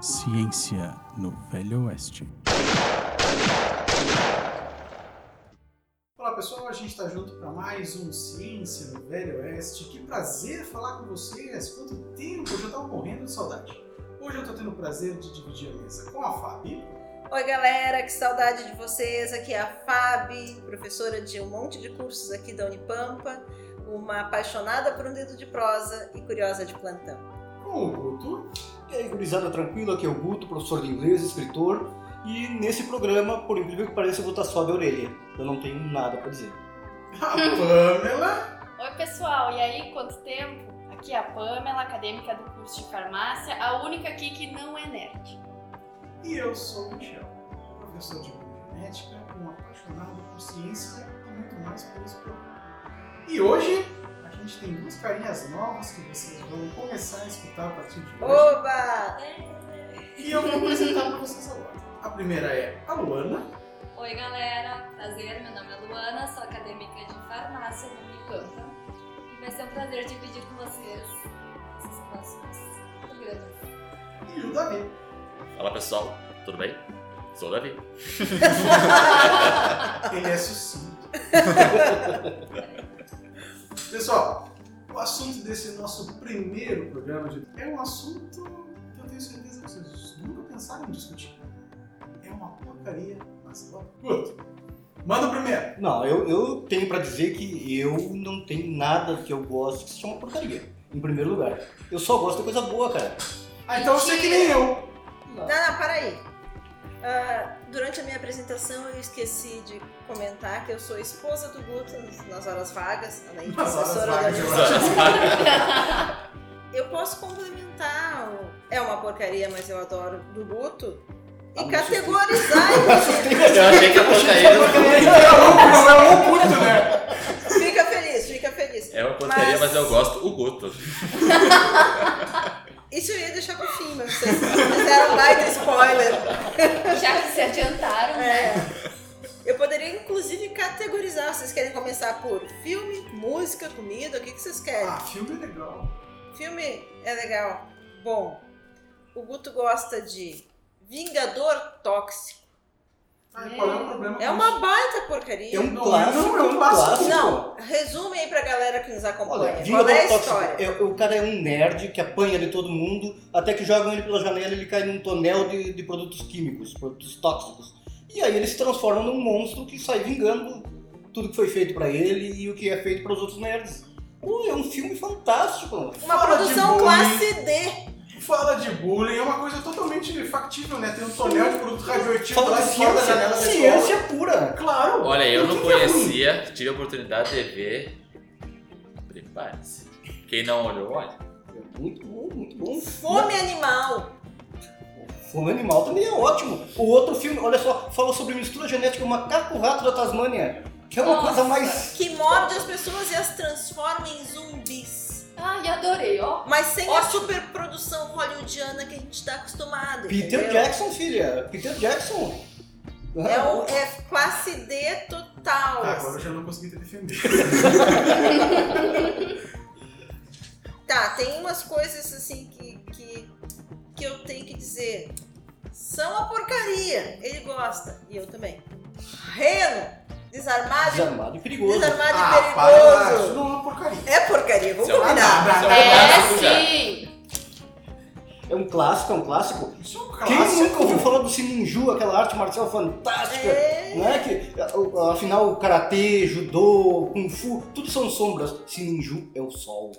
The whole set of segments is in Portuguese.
Ciência no Velho Oeste. Olá pessoal, a gente está junto para mais um Ciência no Velho Oeste. Que prazer falar com vocês! Quanto tempo! Eu já estava morrendo de saudade. Hoje eu estou tendo o prazer de dividir a mesa com a Fabi. Oi galera, que saudade de vocês. Aqui é a Fabi, professora de um monte de cursos aqui da Unipampa, uma apaixonada por um dedo de prosa e curiosa de plantão. Com o Guto. E aí, gurizada tranquila, aqui é o Guto, professor de inglês, escritor. E nesse programa, por incrível que pareça, eu vou estar só de orelha. Eu não tenho nada para dizer. A Pamela. Oi, pessoal, e aí, quanto tempo? Aqui é a Pamela, acadêmica do curso de farmácia, a única aqui que não é nerd. E eu sou o Michel, professor de biogenética, um apaixonado por ciência e muito mais por esse programa. E hoje gente tem duas carinhas novas que vocês vão começar a escutar a partir de hoje. Oba! E eu vou apresentar para vocês agora. A primeira é a Luana. Oi, galera, prazer, meu nome é Luana, sou acadêmica de farmácia da Unicampa e vai ser um prazer dividir com vocês esses próximos programas. E o Davi. Fala pessoal, tudo bem? Sou o Davi. Ele é sucinto. Pessoal, o assunto desse nosso primeiro programa de... é um assunto que eu tenho certeza que vocês nunca pensaram em discutir. É uma porcaria, mas ó, Guto, manda o primeiro. Não, eu, eu tenho para dizer que eu não tenho nada que eu gosto que seja uma porcaria. Em primeiro lugar. Eu só gosto de coisa boa, cara. Ah, então você é que nem eu. Não, não, para aí. Ah, durante a minha apresentação eu esqueci de comentar que eu sou esposa do Guto nas horas vagas, além de professora da eu posso complementar o É uma porcaria, mas eu adoro do Guto e Ah, categorizar Eu achei que a porcaria não é o Guto, né? Fica feliz, fica feliz. é uma porcaria, Mas- mas eu gosto o Guto. Isso eu ia deixar pro fim, mas vocês fizeram um baita spoiler. Já que se adiantaram, né? É. Eu poderia inclusive categorizar. Vocês querem começar por filme, música, comida? O que, que vocês querem? Ah, filme é legal. Filme é legal. Bom, o Guto gosta de Vingador Tóxico. Ah, qual é o problema É uma isso? baita porcaria. É um Não, clássico. não, é um clássico. Não, resume aí pra galera que nos acompanha. Olha, Qual Vingador é a Tóxico, história? é- o cara é um nerd que apanha de todo mundo, até que jogam ele pela janela e ele cai num tonel de, de produtos químicos, produtos tóxicos. E aí ele se transforma num monstro que sai vingando tudo que foi feito pra ele e o que é feito para os outros nerds. Pô, é um filme fantástico. Uma Fala produção classe D. Fala de bullying, é uma coisa totalmente factível, né? Tem um tonel de produto radioativo Fala lá de fora da ciência, janela da ciência escola. pura. Claro. Olha, eu Por não que é ruim? conhecia, tive a oportunidade de ver. Prepare-se. Quem não olhou, olha. É Muito bom, muito bom. Fome animal. Fome Animal também é ótimo. O outro filme, olha só, fala sobre mistura genética, o macaco-rato da Tasmânia. Que é uma Nossa. coisa mais. Que morde as pessoas e as transforma em zumbis. Ai, adorei, ó. Mas sem a Ótimo. superprodução hollywoodiana que a gente tá acostumado. Peter entendeu? Jackson, filha. Peter Jackson. É, um, é classe D total. Ah, agora eu já não consegui te defender. Tá, tem umas coisas assim que, que, que eu tenho que dizer. São uma porcaria. Ele gosta. E eu também. Reno, desarmado, Desarmado e perigoso. desarmado ah, e para, isso perigoso. não é uma porcaria. É porcaria, vamos é combinar. nada. É, sim! É um clássico, é um clássico. Isso é um Quem clássico. nunca ouviu falar do Sininju, aquela arte marcial fantástica? É. Né? Que, afinal, karatê, judô, kung fu, tudo são sombras. Sininju é o sol.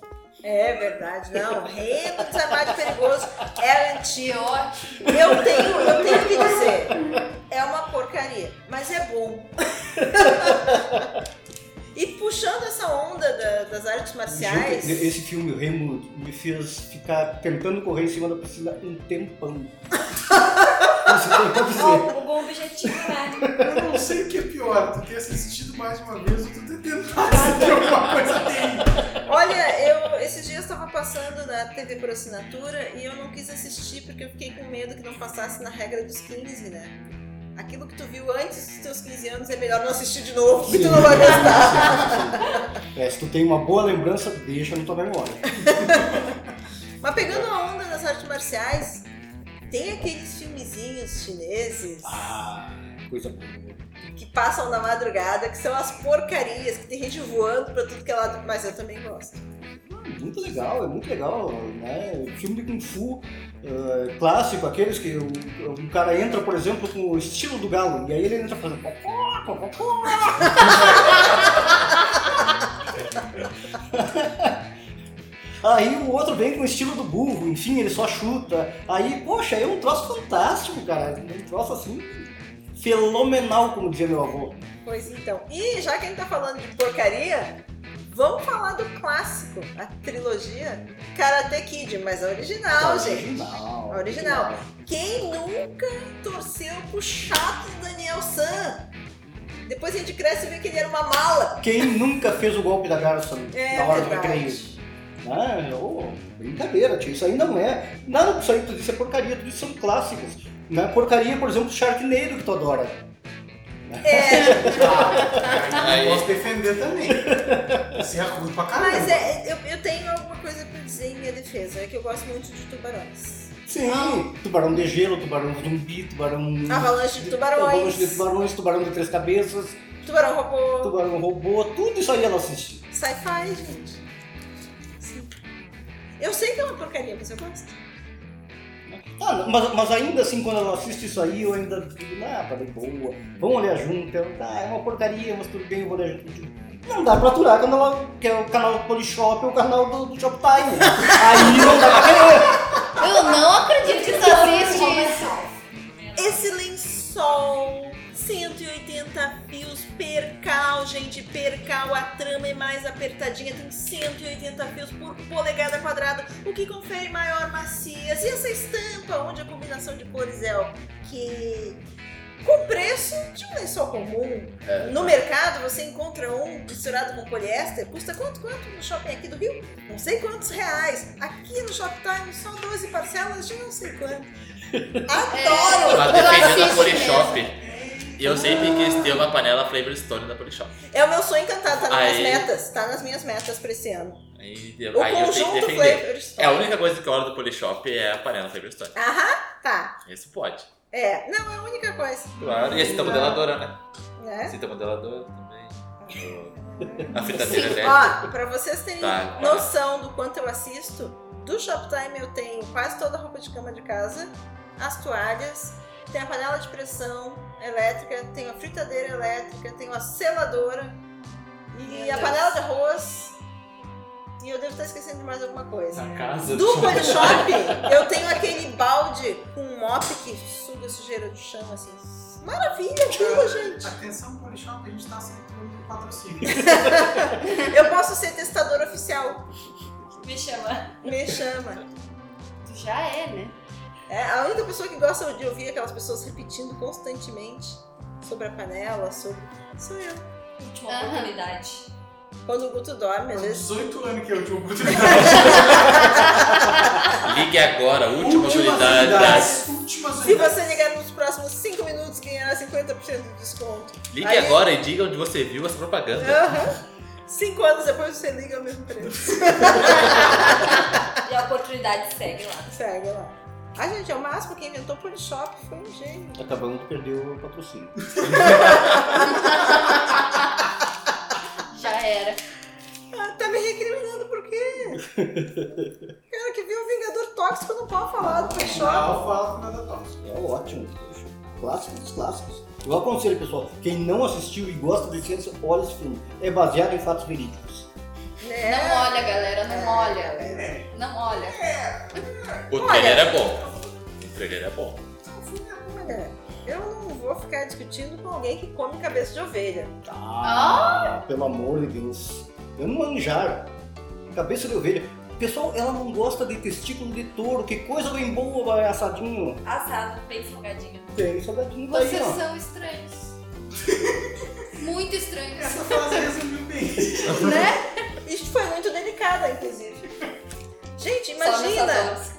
É verdade, não. Reno, desarmado e perigoso é antigo. ótimo! Eu tenho, eu tenho que dizer, é uma porcaria, mas é bom. E puxando essa onda da- das artes marciais, Esse filme, o Remo, me fez ficar tentando correr em cima da piscina um tempão. Isso tem. Ó, o bom objetivo, né? Eu não sei o que é pior, tu ter assistido mais uma vez ou tu ter tentado assistir alguma coisa dele. olha, eu esses dias estava passando na TV por assinatura e eu não quis assistir porque eu fiquei com medo que não passasse na regra dos 15, né? Aquilo que tu viu antes dos teus 15 anos é melhor não assistir de novo, porque tu não vai gostar. É, se tu tem uma boa lembrança, deixa na tua memória. Mas pegando a onda das artes marciais, Tem aqueles filmezinhos chineses Ah, coisa boa. que passam na madrugada, que são as porcarias, que tem gente voando pra tudo que é lado, mas eu também gosto. Muito legal, é muito legal, né? Filme de Kung Fu eh, clássico, aqueles que o, o cara entra, por exemplo, com o estilo do galo, e aí ele entra fazendo Aí o outro vem com o estilo do burro, enfim, ele só chuta. Aí, poxa, é um troço fantástico, cara. Um troço assim, fenomenal, como dizia meu avô. Pois então. E já que a gente tá falando de porcaria, vamos falar do clássico, a trilogia Karate Kid, mas a original, gente. Original. A original. Quem nunca torceu pro chato Daniel San? Depois a gente cresce e vê que ele era uma mala. Quem nunca fez o golpe da garça É na hora do verdade. recreio? Ah, ô, brincadeira, tio. Isso aí não é. Nada disso aí, tudo isso é porcaria, tudo isso são clássicos. Não é porcaria, por exemplo, Sharknado que tu adora. É, Aí- Eu posso defender também. Você é ruim pra caramba. mas é, eu, eu tenho alguma coisa pra dizer em minha defesa, é que eu gosto muito de tubarões. Sim, tubarão de gelo, tubarão zumbi, tubarão. Avalanche de Avalanche de tubarões, tubarões, tubarão de três cabeças, tubarão robô, tubarão robô, tudo isso aí ela assiste. sci-fi, gente. Eu sei que é uma porcaria, mas eu gosto. Ah, mas, mas ainda assim, quando ela assiste isso aí, eu ainda digo, ah, tá bem boa, vamos olhar junto. Eu, ah, é uma porcaria, mas tudo bem, eu vou olhar junto. Não dá pra aturar quando ela quer o canal do Polishop ou o canal do, do Shoptime. aí não dá pra querer. Eu não acredito que tu assiste isso. Esse lençol, 180 fios, percal, gente, percal, a trama é mais apertadinha, tem 180 fios por polegada quadrada, o que confere maior maciez. E essa estampa, onde a combinação de cores é o que... Com preço de um lençol comum. No mercado você encontra um misturado com poliéster, custa quanto? Quanto no shopping aqui do Rio? Não sei quantos reais. Aqui no Shoptime só 12 parcelas de não sei quanto. Adoro! Mas Eu dependendo da Polishop. E eu sempre quis ter uma panela Flavor Stone da Polishop. É o meu sonho encantado, tá nas Aí- minhas metas. Tá nas minhas metas pra esse ano. Aí, O eu- aí eu tenho que conjunto defender. Flavor Stone. É a única coisa que eu olho do Polishop é a panela Flavor Stone. Aham, tá. Isso pode. É, não, é a única coisa. Claro. E a cinta modeladora, né? Né? Cinta modeladora também. A fritadeira elétrica. Ó, pra vocês terem Tá, tá. noção do quanto eu assisto, do Shoptime eu tenho quase toda a roupa de cama de casa, as toalhas, tem a panela de pressão elétrica, tenho a fritadeira elétrica, tenho a seladora e Meu a Deus. panela de arroz. E eu devo estar esquecendo de mais alguma coisa. Na casa Do Polishop, eu tenho aquele balde com um mop que suga a sujeira do chão, assim. Maravilha aquilo, gente! Atenção, Polishop, a gente tá aceitando patrocínio. Eu posso ser testadora oficial. Me chama. Me chama. Tu já é, né? É, a única pessoa que gosta de ouvir aquelas pessoas repetindo constantemente sobre a panela, sobre. sou eu. Última Aham. oportunidade. Quando o Guto dorme, às Faz vezes. 18 anos que eu tive oportunidade. Ligue agora, última Últimas unidade. unidades. Últimas Se unidades. você ligar nos próximos 5 minutos, ganhará 50% de desconto. Ligue Aí- agora e diga onde você viu essa propaganda. Aham. Cinco anos depois você liga ao mesmo preço. E a oportunidade segue lá. Segue lá. A gente, é o máximo que inventou o Polishop, foi um gênio. Acabamos de perder o patrocínio. Já era. Ah, tá me recriminando por quê? Cara que viu o Vingador Tóxico não pode falar do Polishop. Não fala com nada tóxico. É ótimo. poxa. Clássicos dos clássicos. Eu aconselho, pessoal, quem não assistiu e gosta de ciência, olha esse filme. É baseado em fatos verídicos. Né? Não olha, galera, não olha. É. Não olha. O trailer é bom. É bom. Olha, eu não vou ficar discutindo com alguém que come cabeça de ovelha. Ah, pelo amor de Deus. Eu não manjar. Cabeça de ovelha. Pessoal, ela não gosta de testículo de touro. Que coisa bem boa, vai assadinho. Assado, bem salgadinho. Tem salgadinho tá Vocês ó. são estranhos. Muito estranhos. Essa frase resumiu bem. Né? Isso foi muito delicada, inclusive. Gente, imagina.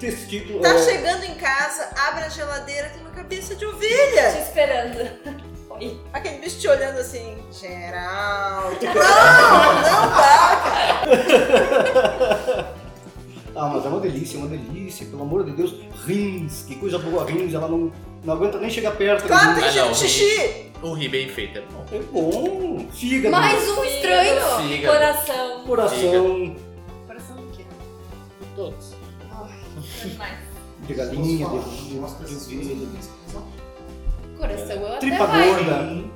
Testículo. tá é, chegando em casa, abre a geladeira, tem uma cabeça de Te ovelha. esperando. Oi. Aquele bicho te olhando assim, Geraldo. Não, não dá, cara. Ah, mas é uma delícia, é uma delícia, pelo amor de Deus. Rins, que coisa boa, rins, ela não, não aguenta nem chegar perto. Claro, tem Ah, cheiro de xixi. O ri bem feito é bom. É bom. Fígado, Mais um estranho. Fígado. Coração. coração Coração do quê? Todos. De galinha, de, de, Coração eu até tripa vai. gorda.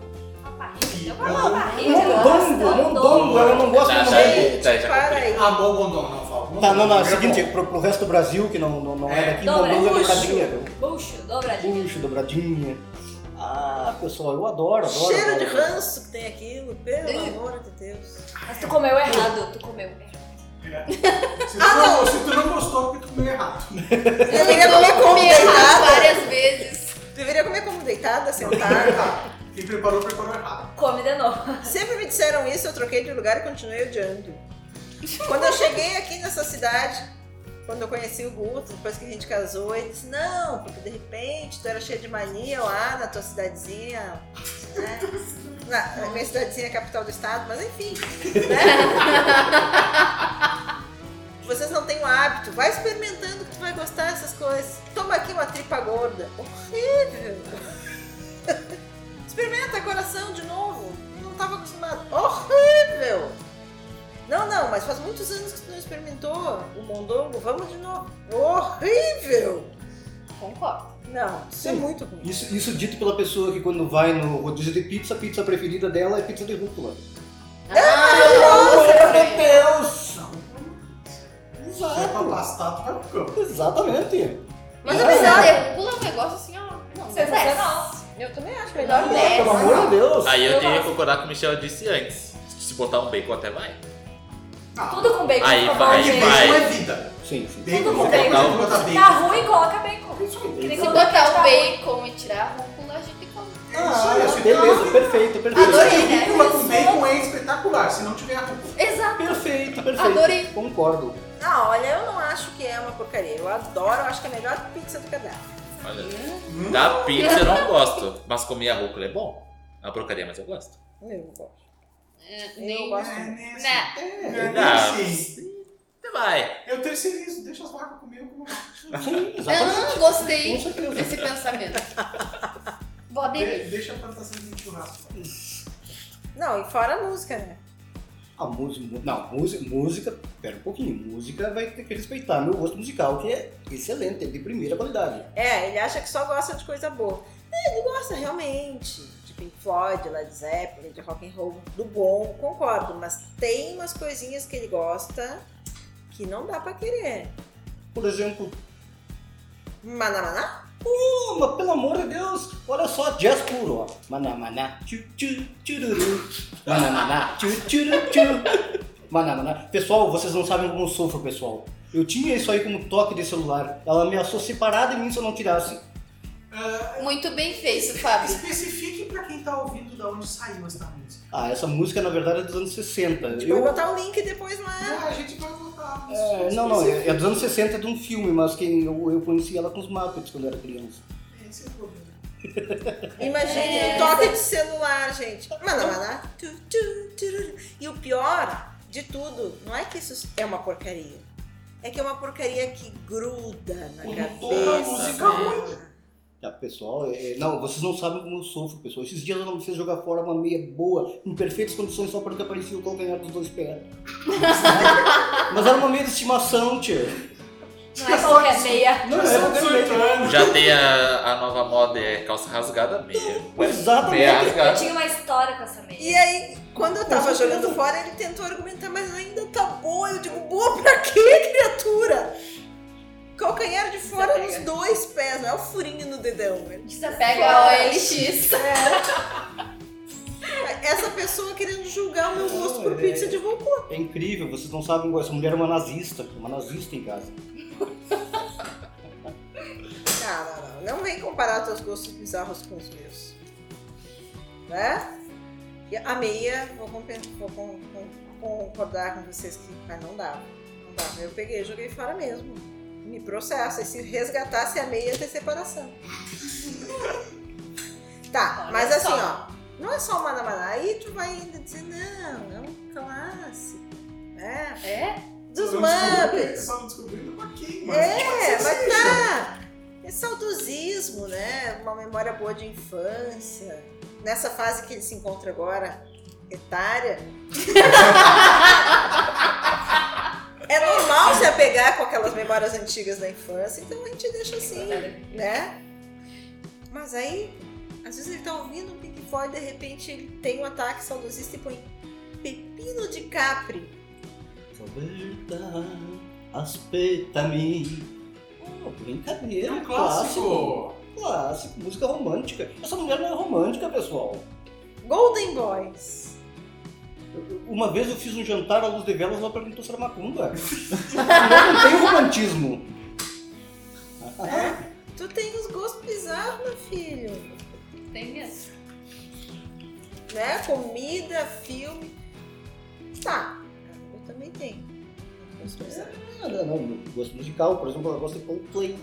Gosto de barriga. Mondongo, mondongo, ela não gosta Tá, de tá, mondongo. Tá, para aí. Ah, bom, bom, não, não fala. Tá, não, não, é o seguinte, pro, pro resto do Brasil, que não, não, não é É. daqui, mondongo é bucho. dobradinha. Bucho, dobradinha. Puxa, dobradinha. Ah, pessoal, eu adoro, adoro. Cheiro de ranço que tem aquilo, pelo amor de Deus. Mas tu comeu errado. Tu comeu errado. É. Se, tu não, se tu não gostou, porque tu comeu errado. Deveria comer como deitada. várias vezes. Deveria comer como deitada, sentada. Quem preparou, preparou errado. Come de novo. Sempre me disseram isso, eu troquei de lugar e continuei odiando. Quando eu cheguei aqui nessa cidade, quando eu conheci o Guto, depois que a gente casou, ele disse, não, porque de repente tu era cheio de mania lá na tua cidadezinha, né? Na, na minha cidadezinha é capital do estado, mas enfim. Né? Vocês não têm o hábito, vai experimentando que tu vai gostar dessas coisas. Toma aqui uma tripa gorda. Horrível! Experimenta coração de novo. Não estava acostumado. Horrível! Não, não, mas faz muitos anos que tu não experimentou o mondongo. Vamos de novo. Horrível! Concordo. Não, isso é Sim. muito ruim. Isso, isso dito pela pessoa que quando vai no rodízio de pizza, a pizza preferida dela é pizza de rúcula. Ah, Meu Deus! É pra pastar, tu vai pro campo. Exatamente. Mas é de pula um negócio assim, ó. Não, Sensacional. Eu também acho melhor. Não, mesmo. né? Pelo amor de Deus. Aí eu Eu tenho que concordar com o que o Michel disse antes. Se botar um bacon até vai. Ah, Tudo com bacon Aí vai, gente. vai. Bacon é vida. Sim, sim. Bacon, Tudo com qualquer coisa bacon. botar Tá bacon. ruim, coloca bacon. Que nem Se botar tá o ruim. bacon e tirar a rúcula, a gente come. Ah, Isso aí, beleza, perfeito, perfeito. Adorei, né? Rúcula com bacon é espetacular, se não tiver a rúcula. Exato. Perfeito, perfeito. Adorei. Concordo. Não, olha, eu não acho que é uma porcaria. Eu adoro, eu acho que é a melhor pizza do cardápio. Olha, Hum. da pizza eu não gosto, mas comer a rúcula é bom. É uma porcaria, mas eu gosto. Eu gosto. É, Eu Nem... gosto. É, né, Né. é, né, Ah, assim. Até vai. Eu terceirizo, deixa as vacas eu como. Sim, exatamente. Ah, gostei desse pensamento. Vou aderir. De- Deixa a plantação de churrasco. Não, e fora a música, né? A música, não, música, música, pera um pouquinho, música vai ter que respeitar meu gosto musical, que é excelente, é de primeira qualidade. É, ele acha que só gosta de coisa boa. É, ele gosta realmente de Pink Floyd, Led Zeppelin, de rock and roll, do bom, concordo. Mas tem umas coisinhas que ele gosta que não dá pra querer. Por exemplo, Manamaná? oh, mas pelo amor de Deus, olha só, jazz puro, ó. Manamaná, tchu, tchu, tchururu. Manamaná, tchu, tchuru, tchu. Manamaná. Pessoal, vocês não sabem como eu sofro, pessoal. Eu tinha isso aí como toque de celular. Ela ameaçou separar de mim se eu não tirasse. Ah, Muito bem feito, Fábio. especifique pra quem tá ouvindo da onde saiu essa música. Ah, essa música na verdade é dos anos 60. A gente Eu, vai botar o link depois lá. Ah, a gente vai voltar. É, não, não, é, é dos anos 60 de um filme, mas que eu, eu conheci ela com os Muppets quando eu era criança. Esse é o problema. Imagine É. um toque de celular, gente. Tu, tururu. E o pior de tudo, não é que isso é uma porcaria. É que é uma porcaria que gruda na Como cabeça. toda música ruim. Tá, pessoal, é, não, vocês não sabem como eu sofro, pessoal. Esses dias ela me fez jogar fora uma meia boa, em perfeitas condições, só porque aparecia o calcanhar dos dois pés. mas era uma meia de estimação, tia. Não é qualquer meia. Não, uma 18 meia. Já tem a, a nova moda, é calça rasgada meia. Exatamente. Meia Eu rasgada. tinha uma história com essa meia. E aí, quando eu tava jogando fora, ele tentou argumentar, mas ainda tá boa. Eu digo, boa pra quê, criatura? Calcanhar de fora nos Desapega. dois pés, não é o furinho no dedão. né? Pega a OLX. Essa pessoa querendo julgar o meu gosto por Não, pizza é- de vapor. É incrível, vocês não sabem, essa mulher é uma nazista, uma nazista em casa. Não, não, não. Não vem comparar teus gostos bizarros com os meus. Né? E a meia, vou, vou con- con- concordar com vocês que ah, não dava. Não dava. Eu peguei e joguei fora mesmo. Me processa. E se resgatasse a meia, ia ter separação. tá, Olha mas assim, só. ó. Não é só o Manamaná. Aí tu vai ainda dizer, não, é um clássico. Né? É? Dos Muppets. Aqui. Mas É, mas seja. tá. É saudosismo, né? Uma memória boa de infância. Nessa fase que ele se encontra agora, etária. normal se apegar com aquelas memórias antigas da infância, então a gente deixa assim, né? Mas aí, às vezes ele tá ouvindo um Pink Floyd e de repente ele tem um ataque saudosista e põe Pepino de Capri. Roberta, aspetta-me. Oh, É brincadeira, um clássico. Clássico, música romântica. Essa mulher não é romântica, pessoal. Golden Boys. Uma vez eu fiz um jantar à luz de velas, ela perguntou se era macumba. não tem romantismo. Tu tem uns gostos bizarros, meu filho. Tem mesmo. Né? Comida, filme. Tá. Eu também tenho. Gosto bizarro. Não, não, não. Gosto musical, por exemplo, ela gosta de Coldplay.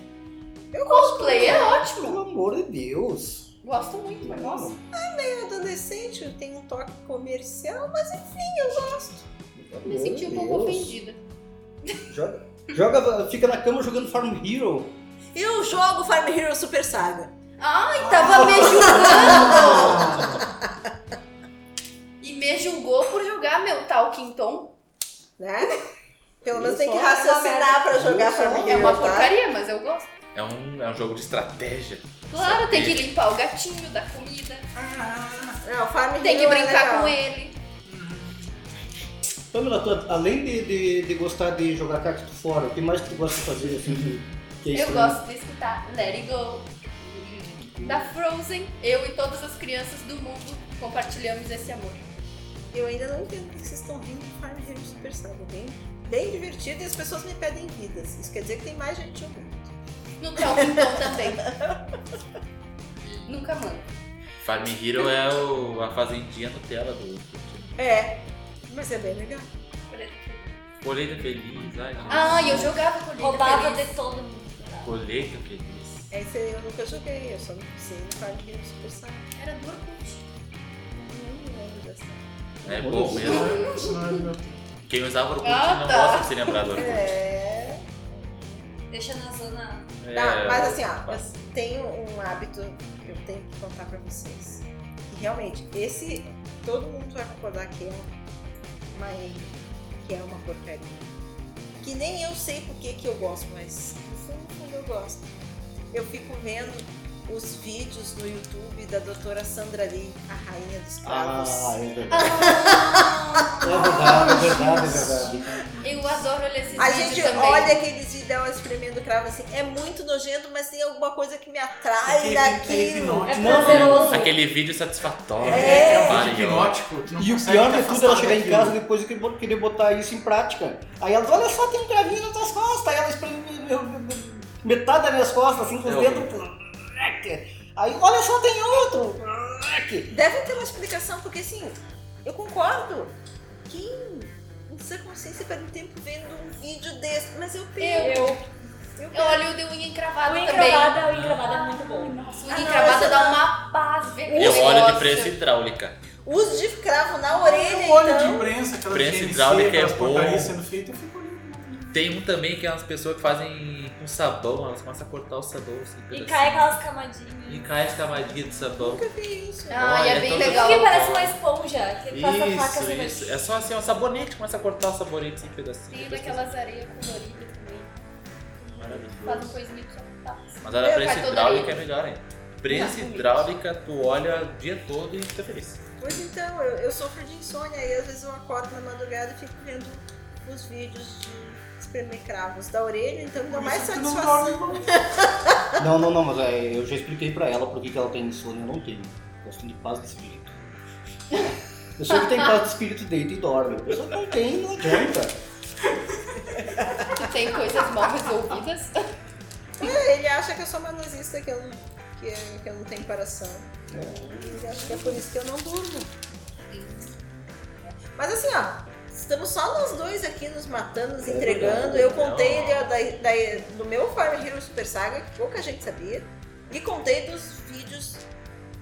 Eu gosto Coldplay é ótimo. Pelo amor de Deus. Gosto muito, mas gosto. de adolescente, eu tenho um toque comercial, mas enfim, eu gosto. Pelo Me senti um pouco Deus. ofendida. Joga, joga, fica na cama jogando Farm Hero. Eu jogo Farm Hero Super Saga. Ai, tava me julgando. E me julgou por jogar meu Talking Tom. Né? Pelo menos tem que só- raciocinar pra jogar Farm Hero. É uma tá? porcaria, mas eu gosto. É um, é um jogo de estratégia. Claro, tem que limpar o gatinho da comida. Não, Farm Tem que é brincar legal. com ele. Pamela, tu, além de, de, de gostar de jogar cacto fora, o que mais tu gosta de fazer assim que, que é Eu gosto de escutar Let It Go. Da Frozen, eu e todas as crianças do mundo compartilhamos esse amor. Eu ainda não entendo porque vocês estão rindo de Farm Hero Super Saga. Bem, bem divertido e as pessoas me pedem vidas. Isso quer dizer que tem mais gente ouvindo. No Talking Tom também. Nunca mando. Farm Hero é o, a fazendinha Nutella do. É, mas é bem legal. Colheita feliz, ai, gente. Ah, eu jogava com Roubava de todo mundo. Colheita feliz. Esse aí eu nunca joguei, eu só não sei no Farm Hero Super Saga. Era do Orkut. Não lembro dessa. É bom mesmo. Não Quem usava Orkut Ah, não tá. gosta de se lembrar do Orkut. É. Deixa na zona. É, Tá, mas assim, ó, eu tenho um hábito que eu tenho que contar pra vocês. E realmente, esse todo mundo vai concordar que é uma que é uma porcaria. Que nem eu sei por que, que eu gosto, mas no fundo, no fundo eu gosto. Eu fico vendo os vídeos no YouTube da doutora Sandra Lee, a rainha dos cravos. Ah, é verdade. É verdade, é verdade, é verdade. Eu adoro olhar esses A vídeos gente também. olha aqueles vídeos dela espremendo cravo assim, é muito nojento, mas tem alguma coisa que me atrai Aquele- daquilo. é hipnótico. É Não. Aquele vídeo satisfatório. É. né? É Mario. hipnótico. tu não E o pior de tudo é ela chegar em casa depois e querer botar isso em prática. Aí ela diz, olha só, tem um cravinho nas tuas costas. Aí ela espreme metade das minhas costas, assim, com os É Aí, olha só, tem outro. Deve ter uma explicação, porque assim, eu concordo. Quem em sua consciência perde tempo vendo um vídeo desse, mas eu perco. Eu. Eu Eu olho o de unha encravada O também. encravada, o encravada é muito bom. Nossa, Ah, unha não, encravada dá não. uma paz. Eu olho de prensa hidráulica. Uso de cravo na orelha, Eu olho então. de prensa, aquela Prensa hidráulica é bom. sendo feitas, eu fico olhando. Tem um também que é umas pessoas que fazem com sabão, elas começam a cortar o sabão assim, E cai aquelas camadinhas. E cai as camadinhas de sabão. Nunca vi isso. Ah, e Olha, é bem todo- legal. Que parece uma esponja que passa a faca Isso, assim. isso. É só assim, um sabonete, começa a cortar o sabonete em pedacinhos. Tem daquelas areias coloridas também. Faz Maravilhoso. uma coisinha que só tá. Mas a da Meu, prensa hidráulica é melhor ainda. Prensa Não, hidráulica, tu olha o dia todo e fica feliz. Pois então, eu, eu sofro de insônia e às vezes eu acordo na madrugada e fico vendo os vídeos de espremer cravos da orelha, então me dá mais não satisfação. Não, não, não, mas é, eu já expliquei pra ela por que que ela tem insônia, eu não tenho. Gosto de paz de espírito. Eu sei que tem paz de espírito, deita e dorme. A pessoa que não tem, não adianta. Tu tem coisas mal resolvidas. É, Ele acha que eu sou manosista, que eu não, que, que eu não tenho coração. Ele acha que é por isso que eu não durmo. Mas assim, ó, estamos só nós dois aqui nos matando, nos É entregando. Eu contei ó, da, da- do meu Farm Hero Super Saga, que pouca gente sabia. E contei dos vídeos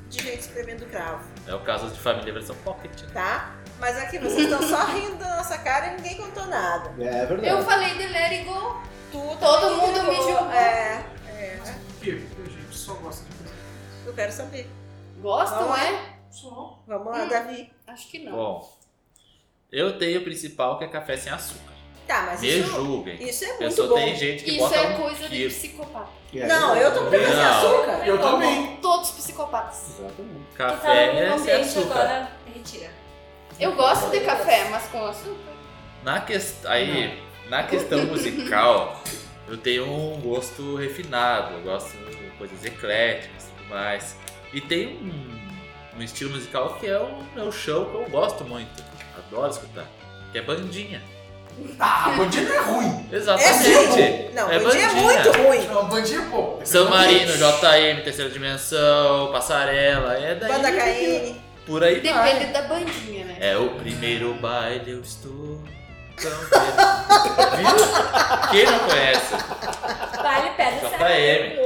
de gente espremendo cravo, É o caso de família versão pocket. né? tá? Mas aqui vocês estão só rindo da nossa cara e ninguém contou nada. É verdade. Eu falei de Let It Go. Tu Todo mundo me julgou. É, é. Por quê? Porque a gente só gosta de coisa. Eu quero saber. Gostam, Não é? Só. Vamos lá, Davi. Acho que não. Bom, eu tenho o principal que é café sem açúcar. Tá, mas Me isso, julguem. isso é Eu muito só bom. tem gente que Isso bota é um coisa de quilo. psicopata. É, Não, eu tô com café sem Não. açúcar. Eu também. Todos psicopatas. Exatamente. Café no é sem açúcar. agora, retira. Eu gosto de café, mas com açúcar. Na questão, aí, na questão musical, eu tenho um gosto refinado, eu gosto de coisas ecléticas e tudo mais. E tem um, um estilo musical que é o meu show que eu gosto muito, adoro escutar, que é bandinha. Ah, bandinha é ruim. É Exatamente. sim. Não, é bandinha é muito ruim. Não, bandinha é bom. São Marino, JM, Terceira Dimensão, Passarela, é daí. Banda KN. Por aí vai. Depende da bandinha, né? É o primeiro baile, eu estou tão. Viu? Quem não conhece? Vale, pede JM.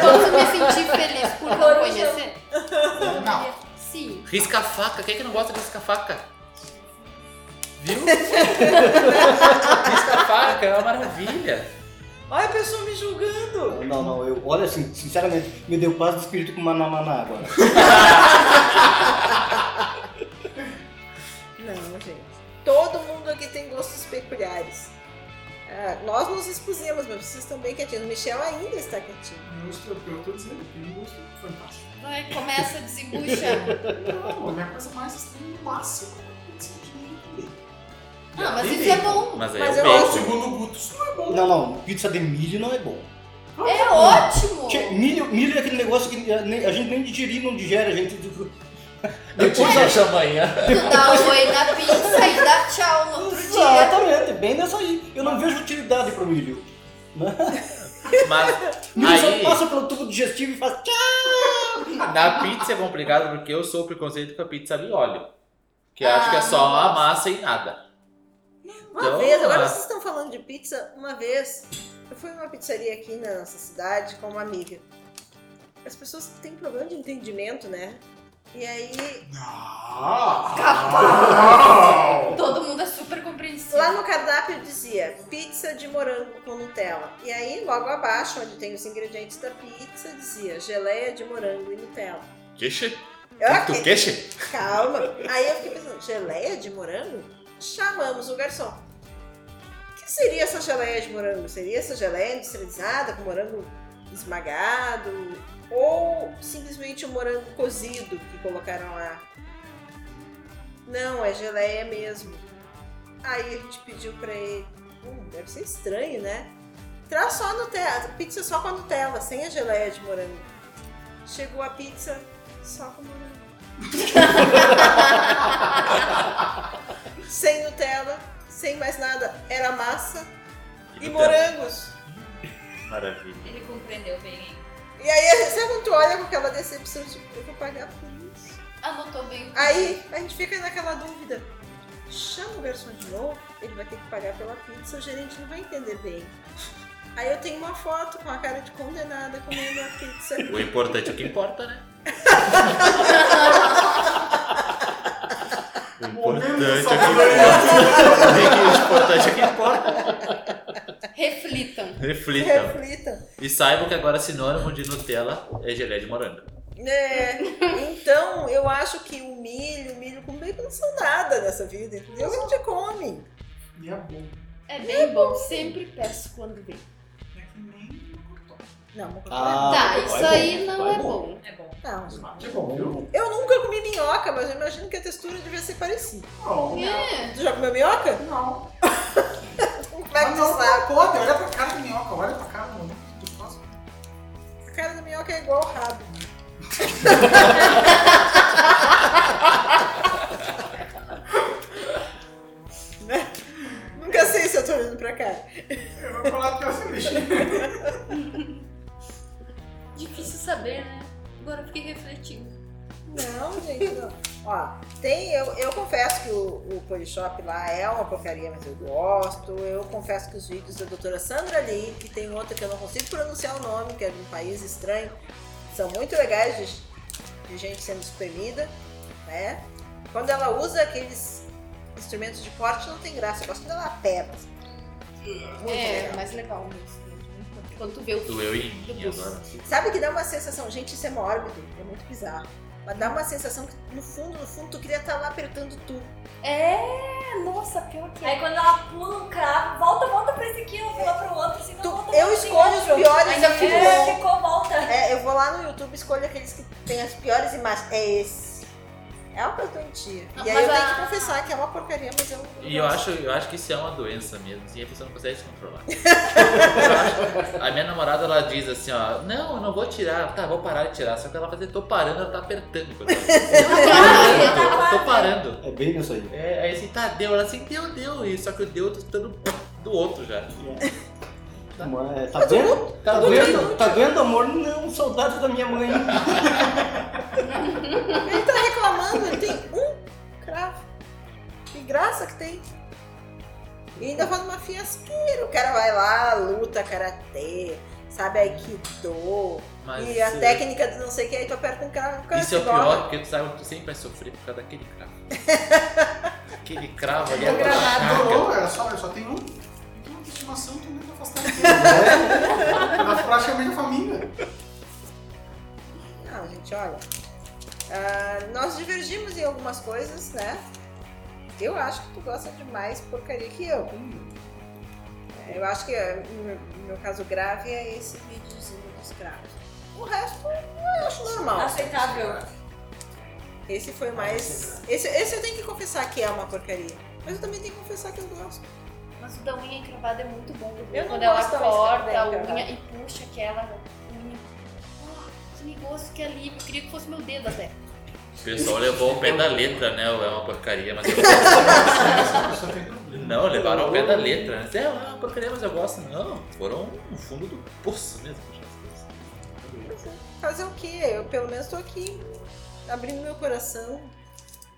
Posso me sentir feliz por não conhecer? Não. Sim. Risca-faca, quem é que não gosta de risca-faca? Viu? risca-faca é uma maravilha. Olha a pessoa me julgando. Não, não, eu, olha assim, sinceramente, me deu paz de espírito com Maná Maná agora. Não, gente. Todo mundo aqui tem gostos peculiares. Ah, nós nos expusemos, mas vocês estão bem quietinhos. O Michel ainda está quietinho. Gosto, eu tô dizendo, tem um gosto fantástico. Vai, começa a desembuchar. Não, a minha coisa mais estranha no Ah, mas isso é bom. Mas aí Mas eu eu Não, bacon. segundo o Guto, isso não é bom. Não, não, pizza de milho não é bom. É ótimo. Tchê, milho, milho é aquele negócio que a nem- a gente nem digerir, não digere, a gente... Eu te vejo amanhã. Tu dá um oi na pizza e dá tchau no outro dia. Exatamente, bem nessa aí. Eu não vejo utilidade pro milho. Mas Milho aí, só passa pelo tubo digestivo e faz tchau. na pizza é complicado porque eu sou preconceito com a pizza de óleo. Que eu Ah, acho que é só não a massa e nada. Uma Então, vez, agora ah. vocês estão falando de pizza, uma vez eu fui numa pizzaria aqui na nossa cidade com uma amiga. As pessoas têm problema de entendimento, né? E aí, Não! Todo mundo é super compreensivo. lá no cardápio dizia pizza de morango com Nutella. E aí, logo abaixo, onde tem os ingredientes da pizza, dizia geleia de morango e Nutella. Queixe? Eu, Tu queixe? Calma. Aí eu fiquei pensando, geleia de morango? Chamamos o garçom. O que seria essa geleia de morango? Seria essa geleia industrializada com morango esmagado? Ou simplesmente o morango cozido que colocaram lá? Não, é geleia mesmo. Aí a gente pediu pra ele. Hum, deve ser estranho, né? Traz só a Nutella, pizza só com a Nutella, sem a geleia de morango. Chegou a pizza só com morango. sem Nutella, sem mais nada. Era massa e morangos. Maravilha. Ele compreendeu bem, hein? E aí, quando tu olha com aquela decepção, tipo, eu vou pagar por isso? Anotou bem Aí, a gente fica naquela dúvida. Chama o garçom de novo, ele vai ter que pagar pela pizza, o gerente não vai entender bem. Aí eu tenho uma foto com a cara de condenada comendo a pizza. O importante é o que importa, né? O importante é que importa. O importante é que importa. Reflitam. Reflitam. Reflitam. E saibam que agora sinônimo de Nutella é geleia de morango. É, então eu acho que o milho, o milho com bacon não são nada nessa vida, entendeu? A gente come. E é bom. É bem bom. Sempre peço quando vem. É que nem mocotó. Não, não, Ah, tá, vai isso bom, aí não é bom. bom. É bom. Não. É bom, viu? Eu nunca comi minhoca, mas eu imagino que a textura devia ser parecida. Não. É. Tu já comeu minhoca? Não. Como é que tu não, sabe? pode, olha pra cara da minhoca, olha pra cara do. A cara da minhoca é igual o rabo. Né? Nunca sei se eu tô olhando pra cá. Eu vou falar que eu se mexi. Difícil saber, né? Agora eu fiquei refletindo. Não, gente, não. Ó, tem, eu, eu confesso que o, o Polishop lá é uma porcaria, mas eu gosto. Eu confesso que os vídeos da doutora Sandra Lee, que tem outra que eu não consigo pronunciar o nome, que é de um país estranho, são muito legais de, de gente sendo espremida, né? Quando ela usa aqueles instrumentos de corte, não tem graça. Eu gosto quando ela assim. Muito É, legal. mais legal mesmo. Quando tu vê o Do eu em Do mim agora. Sabe que dá uma sensação, gente, isso é mórbido, é muito bizarro. Mas dá uma sensação que no fundo, no fundo, tu queria estar lá apertando tu. É, nossa, pior que é. Aí quando ela pula um cravo, volta, volta pra esse aqui, ela pula pro outro, assim, não, Tu- volta, eu escolho os piores Ainda vídeos. É, ficou, volta. É, eu vou lá no YouTube, escolho aqueles que tem as piores imagens. É esse. É uma coisa doentia. Não, E aí mas eu tenho a- que confessar que é uma porcaria, mas eu. E eu acho, eu acho que isso é uma doença mesmo, assim, a pessoa não consegue se controlar. Acho- a minha namorada, ela diz assim, ó, não, eu não vou tirar, tá, vou parar de tirar, só que ela faz, tô parando, ela tá apertando. Eu tô parando, eu tô parando. É bem isso aí. É, aí assim, tá, deu, ela assim, deu, deu, e só que o deu, eu tô dando do outro já. Mas, tá doendo? Tá doendo? Tá doendo, amor? Não, saudade da minha mãe. Ele tá reclamando, ele tem um cravo. Que graça que tem. E ainda faz uma fiasqueira. O cara vai lá, luta karatê, sabe, aikido. Mas e a é, técnica de não sei o que, aí tu aperta um cravo, cara isso é o pior, porque tu sabe que tu sempre vai sofrer por causa daquele cravo. Aquele cravo ali é chaca. Não, é só, eu só tenho um. Tem uma estimação também afastar dele. Na praticamente a família. Não, gente, olha. ah, nós divergimos em algumas coisas, né? Eu acho que tu gosta de mais porcaria que eu. É, Eu acho que ah, no meu- caso grave é esse videozinho dos cravos. O resto eu acho normal. Aceitável. Esse foi mais. Esse, esse eu tenho que confessar que é uma porcaria. Mas eu também tenho que confessar que eu gosto. Mas o da unha encravada é muito bom. Eu não Quando ela gosto corta a unha e puxa aquela unha. Oh, que negócio, que alívio. Eu queria que fosse meu dedo até. O pessoal levou ao pé da letra, né? É uma porcaria, mas eu problema. Não, levaram ao pé da letra. né? É uma porcaria, mas eu gosto. Não, foram no fundo do poço mesmo. Fazer o quê? Eu pelo menos tô aqui abrindo meu coração.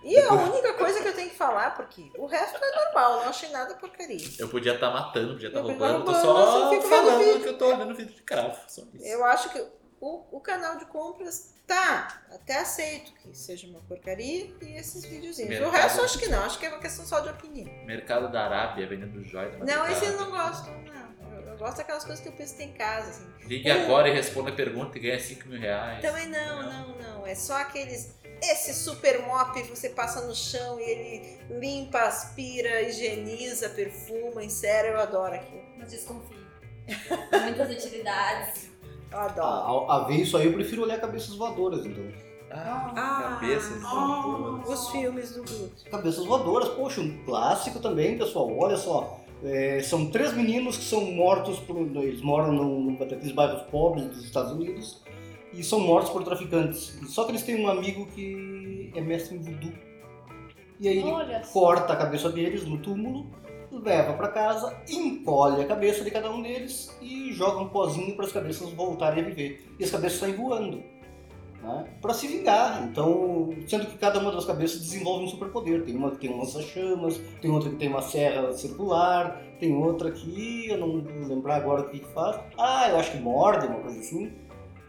E a única coisa que eu tenho que falar, porque o resto é normal, não achei nada porcaria. Eu podia estar matando, podia estar Eu roubando, eu tô roubando, eu só vendo falando que eu tô olhando vídeo de cravo. Só isso. Eu acho que o, o canal de compras tá, até aceito que seja uma porcaria e esses videozinhos. O Mercado. resto eu acho que não, acho que é uma questão só de opinião. Mercado da Arábia vendendo joia. da Não, esse eu não gosto. Não. Eu, eu gosto daquelas coisas que eu penso que tem em casa, assim. Ligue agora e responda a pergunta e ganha 5 mil reais. Também não, não, não. É só aqueles. Esse super mop você passa no chão e ele limpa, aspira, higieniza, perfuma, insera. Eu adoro aquilo. Mas desconfio. Muitas utilidades. Eu adoro. a, a ver isso aí, eu prefiro olhar cabeças voadoras, então. Ah, Ah. cabeças. Ah. Os filmes do Guto. Cabeças voadoras, poxa, um clássico também, pessoal. Olha só. é, são três meninos que são mortos por. Eles moram num, bairros pobres dos Estados Unidos e são mortos por traficantes. Só que eles têm um amigo que é mestre em voodoo. E aí ele Olha corta a cabeça deles no túmulo, leva pra casa, encolhe a cabeça de cada um deles e joga um pozinho para as cabeças voltarem a viver. E as cabeças saem voando. Né? Para se vingar. Então, sendo que cada uma das cabeças desenvolve um superpoder. Tem uma que tem um lança-chamas, tem outra que tem uma serra circular, tem outra que eu não vou lembrar agora o que, que faz. Ah, eu acho que morde, uma coisa assim.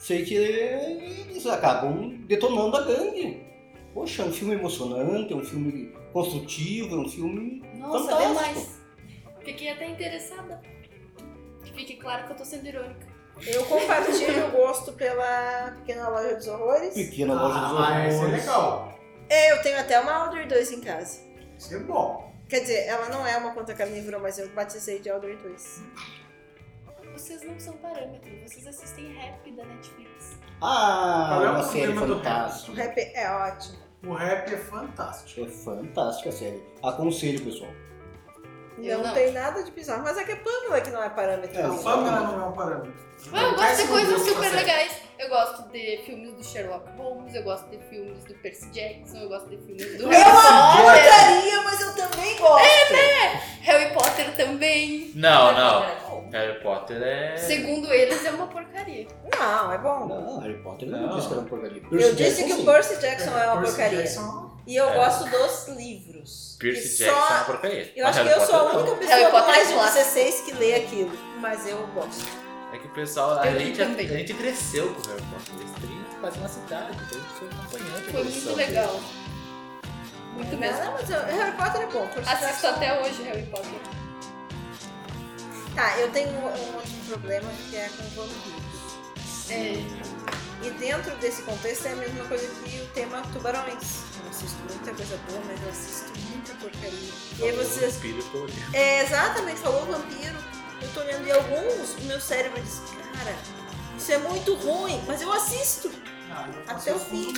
Sei que eles acabam detonando a gangue. Poxa, é um filme emocionante, é um filme construtivo, é um filme Nossa, fantástico. demais. Fiquei até interessada. Que fique claro que eu tô sendo irônica. Eu compartilho o gosto pela Pequena Loja dos Horrores. Pequena loja dos Ah, esse é horrores. legal. É, eu tenho até uma Alder 2 em casa. Isso é bom. Quer dizer, ela não é uma conta carnívora, mas eu batizei de Alder 2. Vocês não são parâmetro, vocês assistem rap da Netflix. Ah, Qual é o uma série problema do O fantástica. rap é ótimo. O rap é fantástico. É fantástica a série. Aconselho, pessoal. Eu não, não. tem nada de bizarro. Mas é que a Pamela que não é parâmetro. É, Não, Não, Pamela não é um parâmetro. Ah, eu gosto de coisas super legais. Eu gosto de filmes do Sherlock Holmes, eu gosto de filmes do Percy Jackson, eu gosto de filmes do É uma Potter. porcaria, mas eu também gosto. Harry Potter também. Não, não. Harry Potter é. Segundo eles, é uma porcaria. Não, é bom. Não, Harry Potter não, Não. disse que era uma porcaria. Eu Percy disse Jackson, que o Percy Jackson é uma Percy porcaria. Jackson, E eu É. gosto dos livros. Percy Jackson só- é uma porcaria. Eu Mas acho que Harry eu sou a única pessoa Harry com Potter mais é de clássico. 16 que lê aquilo. Mas eu gosto. É que o pessoal, a Eu gente, a, também. gente cresceu com o Harry Potter. Eles têm quase uma cidade, então a gente foi acompanhando. a Foi muito dele. legal. Muito mesmo. Não, mas eu- Harry Potter é bom. Assisto até hoje Harry Potter. Tá, eu tenho um, um outro problema que é com vampiros. É, E dentro desse contexto é a mesma coisa que o tema tubarões. Eu assisto muita coisa boa, mas eu assisto muita porcaria. E aí vocês. Vampiro, eu tô olhando. É, exatamente, falou vampiro. Eu tô olhando e alguns, o meu cérebro diz, cara, isso é muito ruim, mas eu assisto. Ah, eu Até o fim.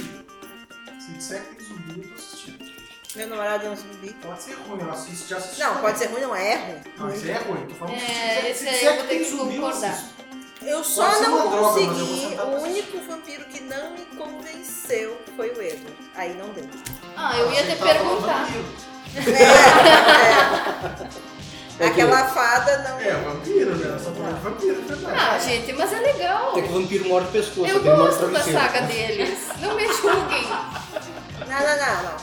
Se disser que tem zumbi, eu tô assistindo. Meu namorado é um zumbi. Pode ser ruim, eu assisto, já assisti. Não, pode ser ruim, não é ruim. Não, aí é ruim. Tô falando É, se esse se aí eu vou ter tem que zumbi, eu concordar. assisto. Eu só Pode ser não uma droga, mas eu vou consegui. sentar pra o único vampiro que não me convenceu foi o Edward. Aí não deu. Ah, eu ia te tá perguntar. vampiro. É, é. Aquela fada não. É, vampiro, né? Só falando de vampiro, é verdade. Ah, gente, mas é legal. Até que o vampiro morde o pescoço, Eu aquele morde o gosto da travesseiro. saga deles. Não me julguem. Não, não, não, não.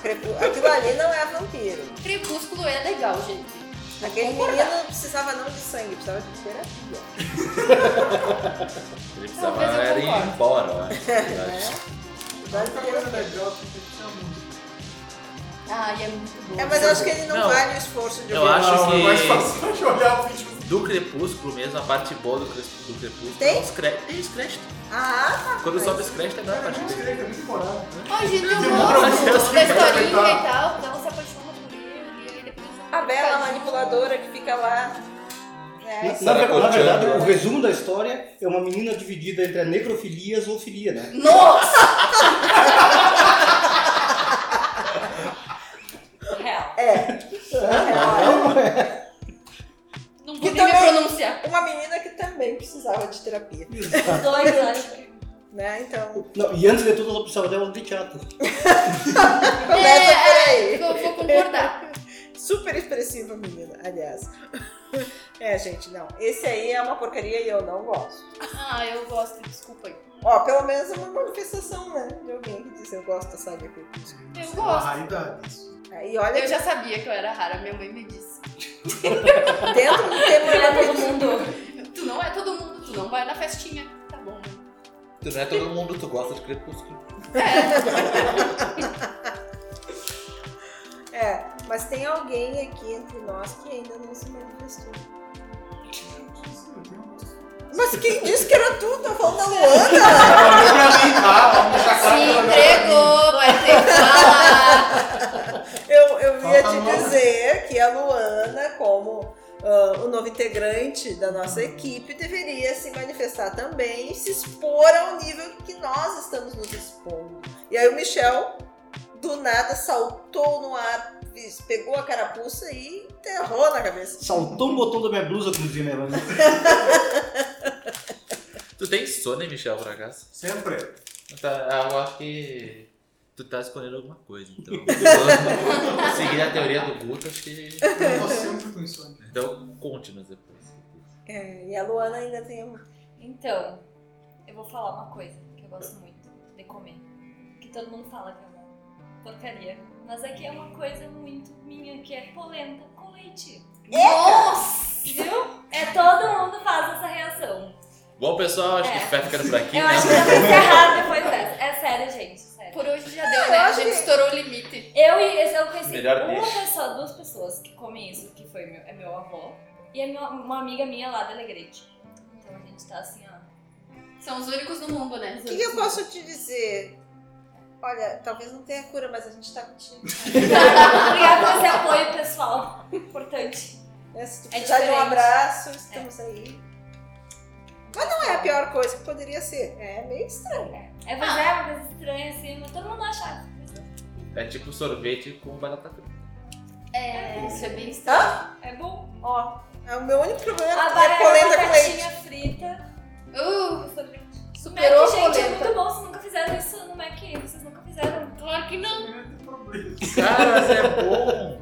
Aquilo ali não é vampiro. Crepúsculo é legal, gente. Aquele menino não precisava não de sangue, precisava de terapia. Ele precisava eu era ir embora, eu acho. Né? Música. Ah, e é muito bom. É, mas eu acho que ele não, Não. vale o esforço de Eu ouvir. acho Não, que- é mais fácil de olhar o vídeo. Do Crepúsculo mesmo, a parte boa do, do Crepúsculo Tem? é os créditos. Tem os créditos. Ah, tá. Quando Mas- sobe os créditos é da É parte escrever, é muito moral. Ai, gente, eu Demora gosto muito da pra historinha e tal. Ela se apaixona por ele e depois... A Bela manipuladora que fica lá. É. Na, na verdade, o resumo da história é uma menina dividida entre a necrofilia e a zoofilia, né? Nossa! Real. É. Não Que também- pronunciar. Uma menina que também precisava de terapia. Os dois, acho que. Né? Então. Não, e antes de tudo, ela precisava de aula de teatro. Começa por aí. É, eu vou concordar. Super expressiva menina, aliás. É, gente, não. Esse aí é uma porcaria e eu não gosto. Ah, eu gosto, desculpa aí. Ó, pelo menos é uma manifestação, né? De alguém que diz eu gosto da saga Crepúsculo. Eu É uma gosto. raridade isso. É, E olha Eu que já sabia que eu era rara, minha mãe me disse. Dentro do tema Olha da todo mundo. Tu não é todo mundo, tu não vai na festinha. Tá bom. né? Tu não é todo mundo, tu gosta de Crepúsculo. É, mas tem alguém aqui entre nós que ainda não se manifestou. Mas quem disse que era tu? Tá falando da Luana? tá? Se entregou, vai ter que falar. Eu, ia te dizer que a Luana, como ah, o novo integrante da nossa equipe, deveria se manifestar também e se expor ao nível que nós estamos nos expondo. E aí o Michel, do nada, saltou no ar, pegou a carapuça e enterrou na cabeça. Saltou um botão da minha blusa, como dizia minha mãe. Tu tem insônia, Michel, por acaso? Sempre. Tá, eu acho que tu tá escondendo alguma coisa, então. Seguir a teoria do Guto, acho que. Eu sempre com insônia. Então, conte-nos depois. É, e a Luana ainda tem um. Então, eu vou falar uma coisa que eu gosto muito de comer. Que todo mundo fala que é uma porcaria. Mas que é uma coisa muito minha, que é polenta com leite. Nossa! Viu? É todo mundo faz essa reação. Bom, pessoal, acho É. que vai ficando por aqui, Eu né? acho que encerrar Melhor uma deixa. pessoa, duas pessoas que comem isso, que foi meu, é meu avô. E é meu- uma amiga minha lá da Alegrete. Então a gente tá assim, ó. São os únicos no mundo, né? O que, que eu posso te dizer? Olha, talvez não tenha cura, mas a gente tá contigo. Obrigada por esse apoio pessoal. Importante. Né? Se tu É precisar de um abraço, estamos aí. Mas não é a pior coisa que poderia ser. É meio estranho. É, mas é uma coisa estranha assim, mas todo mundo acha. É tipo sorvete com batata frita. É, isso é bem estranho. Hã? É bom. Ó, é o meu único problema A é barra polenta com leite. batatinha frita. Uh, sorvete. superou Mac, a gente, é muito bom. Vocês nunca fizeram isso no Mac. Vocês nunca fizeram. Claro que não. Não tem problema. Cara, mas é bom!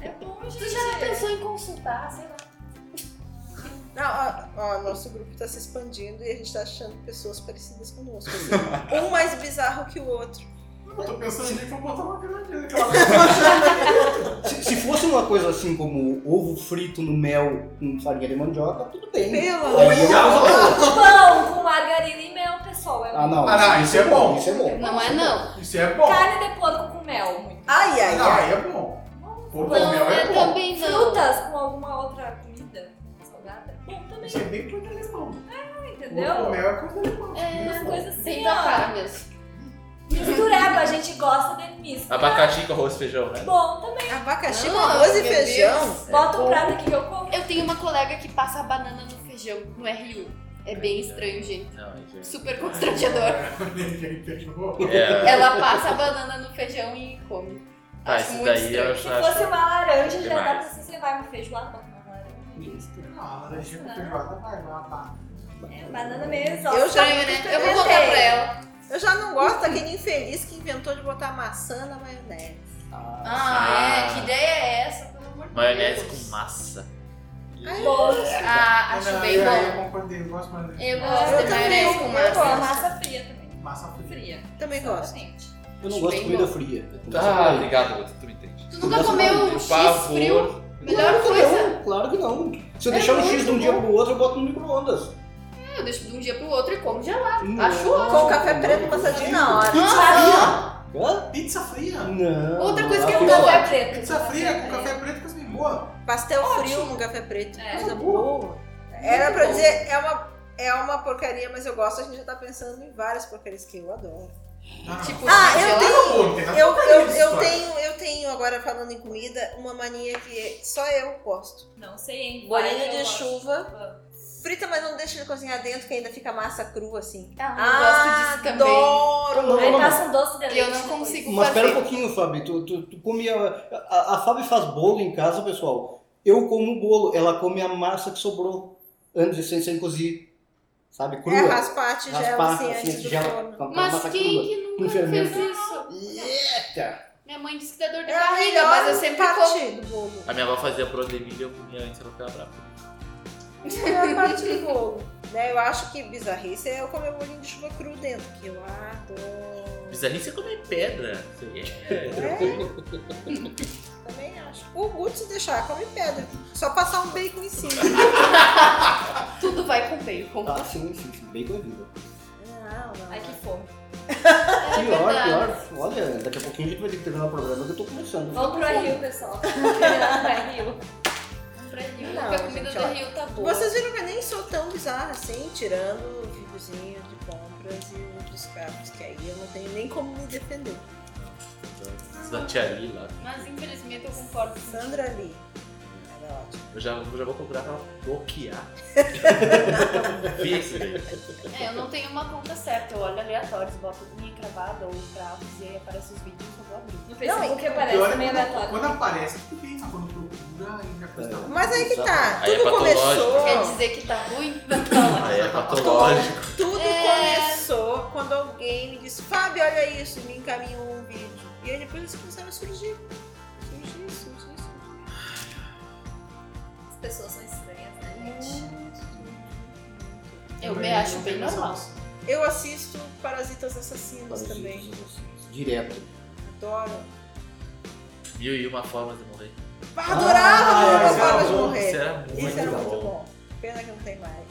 É bom, gente. Tu já pensou em consultar, sei lá. Não, ó, ó, nosso grupo tá se expandindo e a gente tá achando pessoas parecidas conosco. assim. um mais bizarro que o outro. Eu tô pensando em vou botar uma grande naquela coisa. Se, se fosse uma coisa assim como ovo frito no mel com farinha de mandioca, tudo bem. Pelo Aí é uma coisa boa. Pão com margarina e mel, pessoal. É Ah, não. Ah, não, isso é bom. Isso é bom. Não é não. Isso é bom. Carne de porco com mel. Muito. Ai, ai, Não, ai. aí é bom. Porco Não mel é é bom. também não. Frutas com alguma outra comida salgada. Isso é bem coisa alemão. Entendeu? O mel é coisa alemão. É, Umas coisas assim, da ó. cara mesmo. Mistureba, a gente gosta de misturar. Abacaxi com arroz e feijão, né? Bom também. Abacaxi com Ah, arroz e feijão. Deus. Bota um bom. prato aqui que eu como. Eu tenho uma colega que passa a banana no feijão, no RU. É bem estranho, gente. Não, gente. Super constrangedor. É, Ela passa a banana no feijão e come. tá, Acho isso muito daí eu estranho. acho. Se fosse uma laranja, já dá pra você levar um feijoada, bota uma laranja mistura. Não, a laranjinha com feijoada vai lá, tá. É, banana mesmo. Eu já- Estranho, né? Eu vou voltar pra ela. Eu já não gosto daquele infeliz que inventou de botar maçã na maionese. Ah, é? Que ideia é essa? Pelo amor de Maionese Deus. com massa. Bom, Ah, acho Não, bem eu- Eu bom. concordei, eu gosto mais de Eu Eu gosto de também, maionese com eu massa. Bom, massa fria também. massa fria. Fria. Também gosto. Exatamente. Eu não Acho gosto de comida bom. fria. Ah, obrigado, Guto, tu me entende. Tu nunca comeu X Pavor. frio? Melhor Claro que coisa. não, claro que não. Se eu É deixar o X de um dia bom. pro outro, eu boto no micro-ondas. Eu deixo de um dia pro outro e como gelado. Não. Acho ótimo. Com café preto passadinho na hora. Ah, Hã? Pizza fria. Não. Outra coisa que Ah, eu pô, gosto. Café preto. Pizza fria com café preto, coisa bem boa. Pastel frio no café preto. É. Coisa boa. Era pra dizer, é uma, é uma porcaria, mas eu gosto, a gente já tá pensando em várias porcarias que eu adoro. Não. Tipo, Ah, eu tenho- Eu, eu, eu, tenho, eu tenho, agora falando em comida, uma mania que só eu gosto. Não sei, hein? Bolinho de gosto. chuva. Frita, mas não deixa ele cozinhar dentro, que ainda fica massa crua assim. Ah, eu gosto disso também. Adoro! Não, Aí não, passa um doce de leite. Eu não consigo Mas fazer. espera um pouquinho, Fábio. Tu, tu, tu come a, a, a Fábio faz bolo em casa, pessoal. Eu como o bolo, ela come a massa que sobrou antes, sem, sem cozer. Sabe? Crua. É, raspar a tigela Raspar, assim assim, antes do tigela forno. com a Mas quem que nunca fez isso? Eita! Minha mãe disse que dá dor de É a barriga, mas eu sempre como. do bolo. A minha avó fazia broa de milho e eu comia antes ela ficava brava. Isso é a parte do bolo. Né, eu acho que bizarrice é eu comer bolinho de chuva cru dentro, que eu adoro. Bizarrice é comer pedra. É. Também acho. O Guto, se deixar, come pedra. Só passar um bacon em cima. Tudo vai com bacon. Ah, sim, sim, sim. Bem cozido. Não, não. Ai, que fome. É pior, verdade. pior. Olha, daqui a pouquinho a gente vai ter que terminar o programa que eu tô começando. Vamos pro Rio, pessoal. Vamos pro Rio. Pra Rio, Não, porque a comida gente, do ó. Rio tá boa. Vocês viram que eu nem sou tão bizarra assim, tirando o videozinho de compras e outros carros, que aí eu não tenho nem como me defender. Da tia Ali lá. Mas infelizmente eu concordo com Sandra Lee. É. Eu já, eu já vou procurar pra bloquear. É, eu não tenho uma conta certa, eu olho aleatórios, boto unha cravada ou cravos e aí aparece os vídeos eu vou abrir. No Facebook Pior aparece é também quando, aleatório. quando aparece, tudo bem, mas quando procura, ainda custa. É. Mas aí que tá, Aí é tudo patológico. começou. Quer dizer que tá ruim? Não. Aí é patológico. Tudo É. começou quando alguém me disse, Fábio, olha isso, e me encaminhou um vídeo. E aí depois eles começaram a. Surgir, pessoas são estranhas, né, gente? Eu me acho bem normal. Eu assisto Parasitas Assassinos também. Direto. Adoro. Mil e uma formas de morrer. Adorava Ah, Uma Forma de bom. Isso Morrer. era muito, Isso era muito bom. bom. Pena que não tem mais.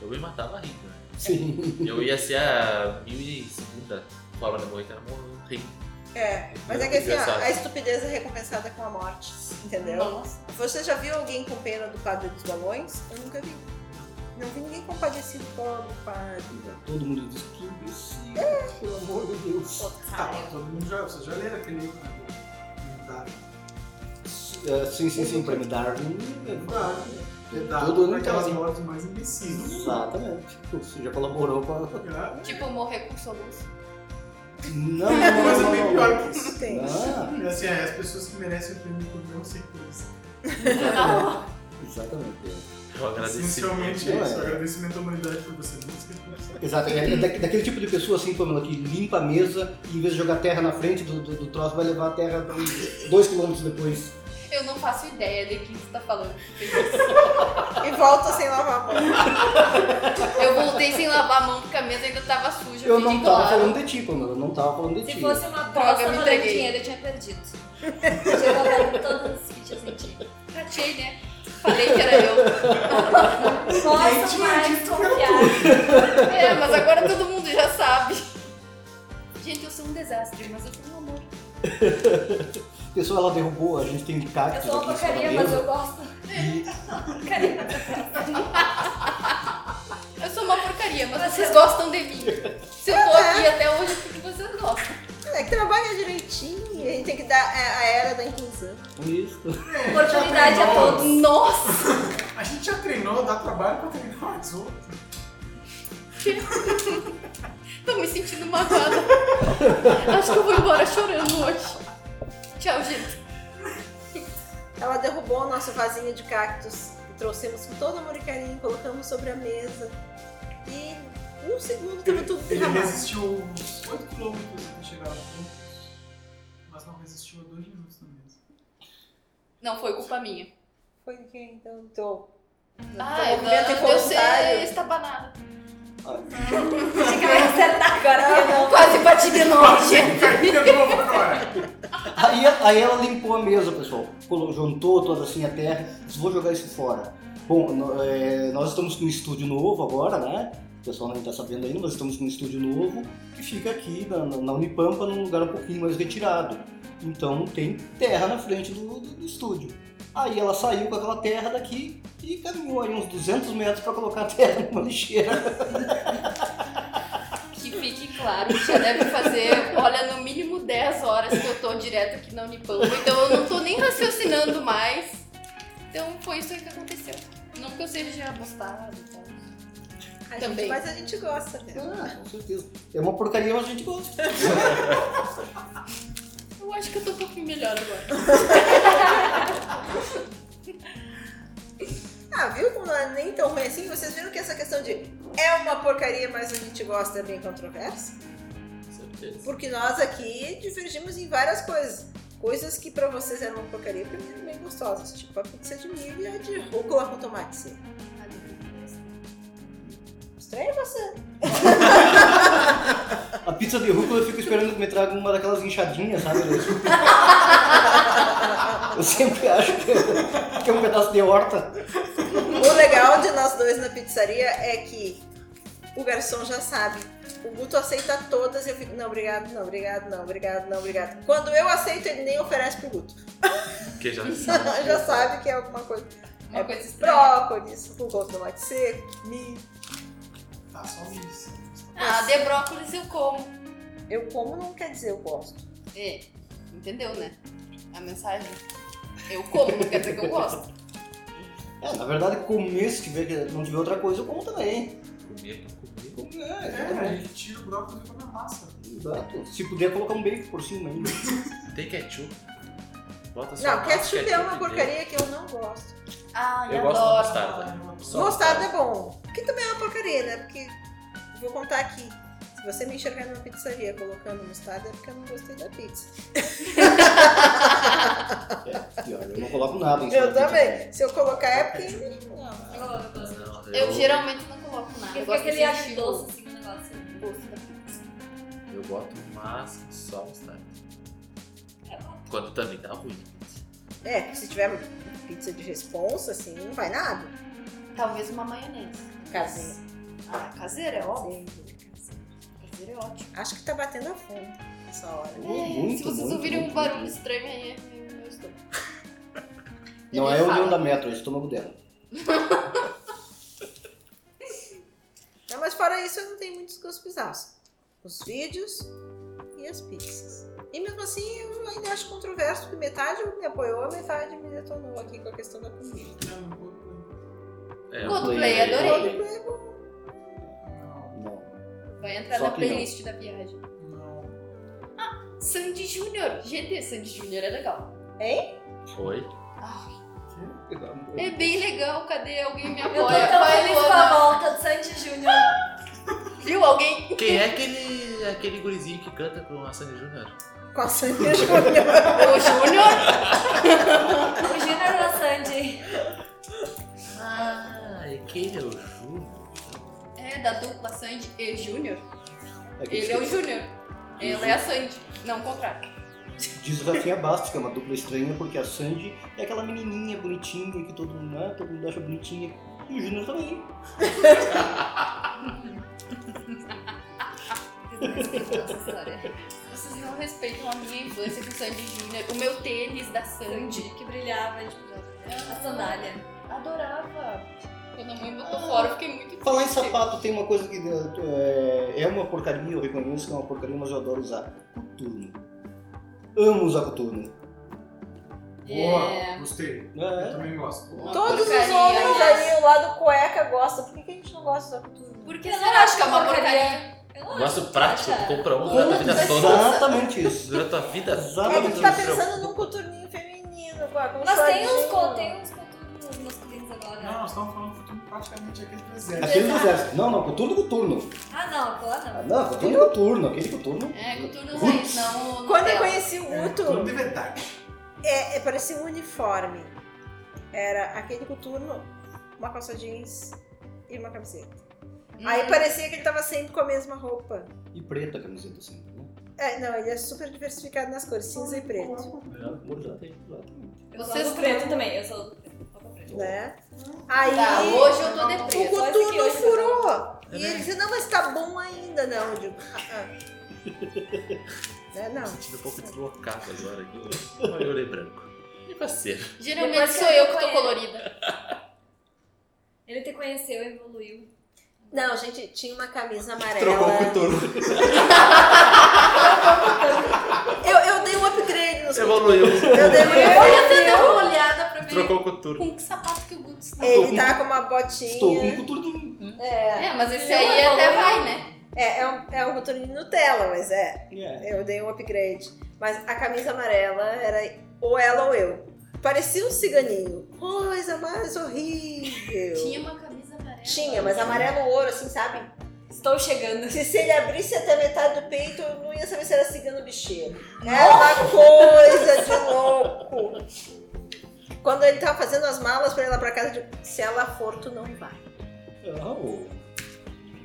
Eu me matava rindo, né? Sim. Eu ia ser a mil e segunda forma de morrer, que era morrer. É, mas é que assim, a estupidez é recompensada com a morte, entendeu? Nossa. Você já viu alguém com pena do padre dos balões? Eu nunca vi. Não vi ninguém compadecido pobre padre. Todo mundo diz que imbecil, pelo amor de Deus. Ah, Otário. todo mundo já, vocês já leram aquele livro, né? É, sim, sim, sim, prêmio Darwin. da- é da- Todo ano daquelas tem. mortes mais imbecis mundo. Exatamente. Você já colaborou com a. Já- Tipo, morrer com soluço. Não, Tem uma não, coisa não, bem não, pior não. que isso. Tem. Ah, É assim, é as pessoas que merecem o prêmio por não ser coisa. exatamente. Eu. Essencialmente é Não, isso. é. Agradecimento à humanidade por você não ser coisa. Exato, é da- daquele tipo de pessoa assim, Pamela, que limpa a mesa e em vez de jogar terra na frente do, do, do troço, vai levar a terra dois quilômetros depois. Eu não faço ideia de quem você tá falando. E volta sem lavar a mão. Eu voltei sem lavar a mão porque a mesa ainda tava suja. Eu não tava claro. falando de ti, Pamela, eu não tava falando de ti. Se fosse uma Droga, valendo entreguei. dinheiro, eu tinha perdido. Eu tinha colocado todos os fichas em ti. Ratei, né? Falei que era eu. Posso tinha mais dito que era confiar. É, mas agora todo mundo já sabe. Gente, eu sou um desastre, mas eu sou um amor. Pessoal, ela derrubou, a gente tem Eu cactos sou uma aqui porcaria, mas eu gosto. E Porcaria. Eu sou uma porcaria, mas vocês gostam de mim. Se eu tô aqui até hoje é porque vocês gostam. É que trabalha direitinho, a gente tem que dar a, a era da inclusão. isso. Oportunidade a todos. Nossa! A gente já treinou, dá trabalho pra treinar mais outro. Tô me sentindo magoada. Acho que eu vou embora chorando hoje. Tchau, gente. Ela derrubou o nosso vasinho de cactos e trouxemos com todo amor e carinho, colocamos sobre a mesa. E em um segundo tava tudo Ele derramado. resistiu uns 8 km até chegar ponto, mas não resistiu a 2 minutos na mesa. Não foi culpa minha. Foi de quem então? Tô. Ah, é movimento eu involuntário. ser estabanada. Achei que vai acertar agora. Quase bati de novo, agora! Aí, aí ela limpou a mesa, pessoal. Juntou toda assim a terra. Disse, vou jogar isso fora. Bom, é, nós estamos com um estúdio novo agora, né? O pessoal não está sabendo ainda, mas estamos com um estúdio novo que fica aqui na, na- na Unipampa, num lugar um pouquinho mais retirado. Então tem terra na frente do, do- do estúdio. Aí ela saiu com aquela terra daqui e caminhou aí uns 200 metros para colocar a terra numa lixeira. Que fique claro que já deve fazer, olha, no mínimo 10 horas que eu tô direto aqui na Unipampa. Então eu não tô nem raciocinando mais. Então foi isso aí que aconteceu. Não que eu seja abustada e tal. A gente, Também. mas a gente gosta dela. Ah, com certeza. É uma porcaria, mas a gente gosta. Eu acho que eu tô um pouquinho melhor agora. Ah, viu como não é nem tão ruim assim? Vocês viram que essa questão de é uma porcaria, mas a gente gosta é bem controversa? Com certeza. Porque nós aqui divergimos em várias coisas. Coisas que pra vocês eram uma porcaria, pra mim eram bem gostosas. Tipo a pizza de milho e a de rúcula com tomate seco. Estranho você. A pizza de rúcula eu fico esperando que me traga uma daquelas inchadinhas, sabe? Eu sempre acho que que é um pedaço de horta. O legal de nós dois na pizzaria é que o garçom já sabe. O Guto aceita todas e eu fico, não, obrigado, não, obrigado, não, obrigado, não, obrigado. Quando eu aceito, ele nem oferece pro Guto. Porque já já sabe que é alguma coisa. Uma coisa estranha. Brócolis, rúcula com tomate seco, milho. Tá, só isso. Ah, de brócolis eu como. Eu como não quer dizer eu gosto. É, entendeu, né? A mensagem. Eu como, não quer dizer que eu gosto. É, na verdade, comer, se tiver, que não tiver outra coisa, eu como também. comia pra comer. Comer, É, a exatamente. gente tira o brócolis e come a massa. Exato. Se puder colocar um bacon por cima ainda. Tem ketchup. Bota só Não, mais ketchup é uma porcaria que eu não gosto. Ai, Eu gosto da adoro. mostarda. Só Mostarda é bom. Que também é uma porcaria, né? Porque, vou contar aqui. Se você me enxergar numa pizzaria colocando mostarda, é porque eu não gostei da pizza. É, pior, eu não coloco nada em Eu também. Se eu colocar é porque. Não. Eu gosto. Não, Eu geralmente não coloco nada. Porque Eu fica gosto aquele sentir doce o assim no negócio. gosto da pizza. Eu boto massa só mostarda. É bom. Quando também dá ruim. É, se tiver pizza de responsa, assim, não vai nada. Talvez uma maionese. Casinha. Ah, caseira é óbvio. Sim. Caseira é ótimo. Acho que tá batendo a fome nessa hora. É, Muito, se vocês muito, ouvirem muito, um barulho muito. estranho aí, é meu meu estômago. Não é o leão da metro, é o estômago dela. Não, mas fora isso, eu não tenho muitos gostos bizarros. Os vídeos e as pizzas. E mesmo assim, eu ainda acho controverso, porque metade me apoiou, metade me detonou aqui com a questão da comida. É, Coldplay, adorei. Coldplay é bom. Vai entrar Só na que não. playlist da viagem. não. Sandy Júnior. Gente, Sandy Júnior é legal. Foi. Ai, é bem legal. Cadê? Alguém me Eu tô apoia. tão feliz com a volta do Sandy Júnior. Viu? Alguém... Quem é aquele, aquele gurizinho que canta com a Sandy Júnior? Com a Sandy Júnior. O Júnior? O Júnior da Sandy. Ah, aquele é o Júnior. Da dupla Sandy e Júnior. É Ele é o Júnior. Ela é a Sandy. Não, o contrário. Diz o Rafinha Bastos, que é uma dupla estranha, porque a Sandy é aquela menininha bonitinha que todo mundo, né, todo mundo acha bonitinha. E o Júnior também. Vocês não respeitam essa história. Vocês não respeitam a minha infância com Sandy Júnior. O meu tênis da Sandy. Que brilhava, tipo, a sandália. Adorava. Quando a mãe botou fora, eu fiquei muito Falar em triste. sapato, tem uma coisa que é, é uma porcaria, eu reconheço que é uma porcaria, mas eu adoro usar. Coturno. Amo usar coturno. Boa, É. gostei. Eu É. também gosto. Uma Todos os porcaria, homens mas- ali, o lado cueca, gostam. Por que, que a gente não gosta da cultura? Por que Eu não acho que é uma porcaria. porcaria? Eu não Gosto acho prático, tu compra um durante a vida toda. Exatamente isso. Durante a tua vida É que Exatamente tu tá pensando num coturninho feminino, com Mas tem uns, tem uns coturnos masculinos agora. Não, nós estamos falando praticamente aquele do exército. Aquele do exército. Não, não, coturno coturno. Ah, não, agora Ah, não. não, coturno coturno. Aquele coturno. É, coturno raiz, não Quando eu conheci o É, de verdade. é, é, parecia um uniforme. Era aquele coturno, uma calça jeans e uma camiseta. Aí Hum. parecia que ele tava sempre com a mesma roupa. E preta a camiseta sempre, né? É, não, ele é super diversificado nas cores, cinza e preto, Exatamente. Eu Vocês sou preto também, eu sou né? Aí Tá, hoje eu tô de o coturno furou. E ele disse, não, mas tá bom ainda. Não, eu digo, ah, ah. Né, não. Sentindo um pouco deslocado agora aqui. Olha eu olhei branco. E parceiro. Geralmente Depois sou eu eu que tô colorida. Ele te conheceu, evoluiu. Não, gente, tinha uma camisa amarela. Trocou o coturno. Eu, eu dei um upgrade nos Evoluiu. Eu dei um Eu upgrade. uma olhada pra ver Trocou o coturno. com que sapato que o Guto está. Ele tá com uma Estou com um botinha. coturninho. É, É, mas esse aí até vai, né? é, é um, é um coturninho Nutella, mas é. É. Eu dei um upgrade. Mas a camisa amarela era ou ela ou eu. Parecia um ciganinho. Coisa mais horrível. Tinha uma camisa amarela. Tinha, mas amarelo ouro, assim, sabe? Estou chegando. Se, se ele abrisse até metade do peito, eu não ia saber se era cigano bicheiro. Era uma coisa Quando ele tava fazendo as malas pra ir lá pra casa, eu digo, se ela for, tu não vai. Ah.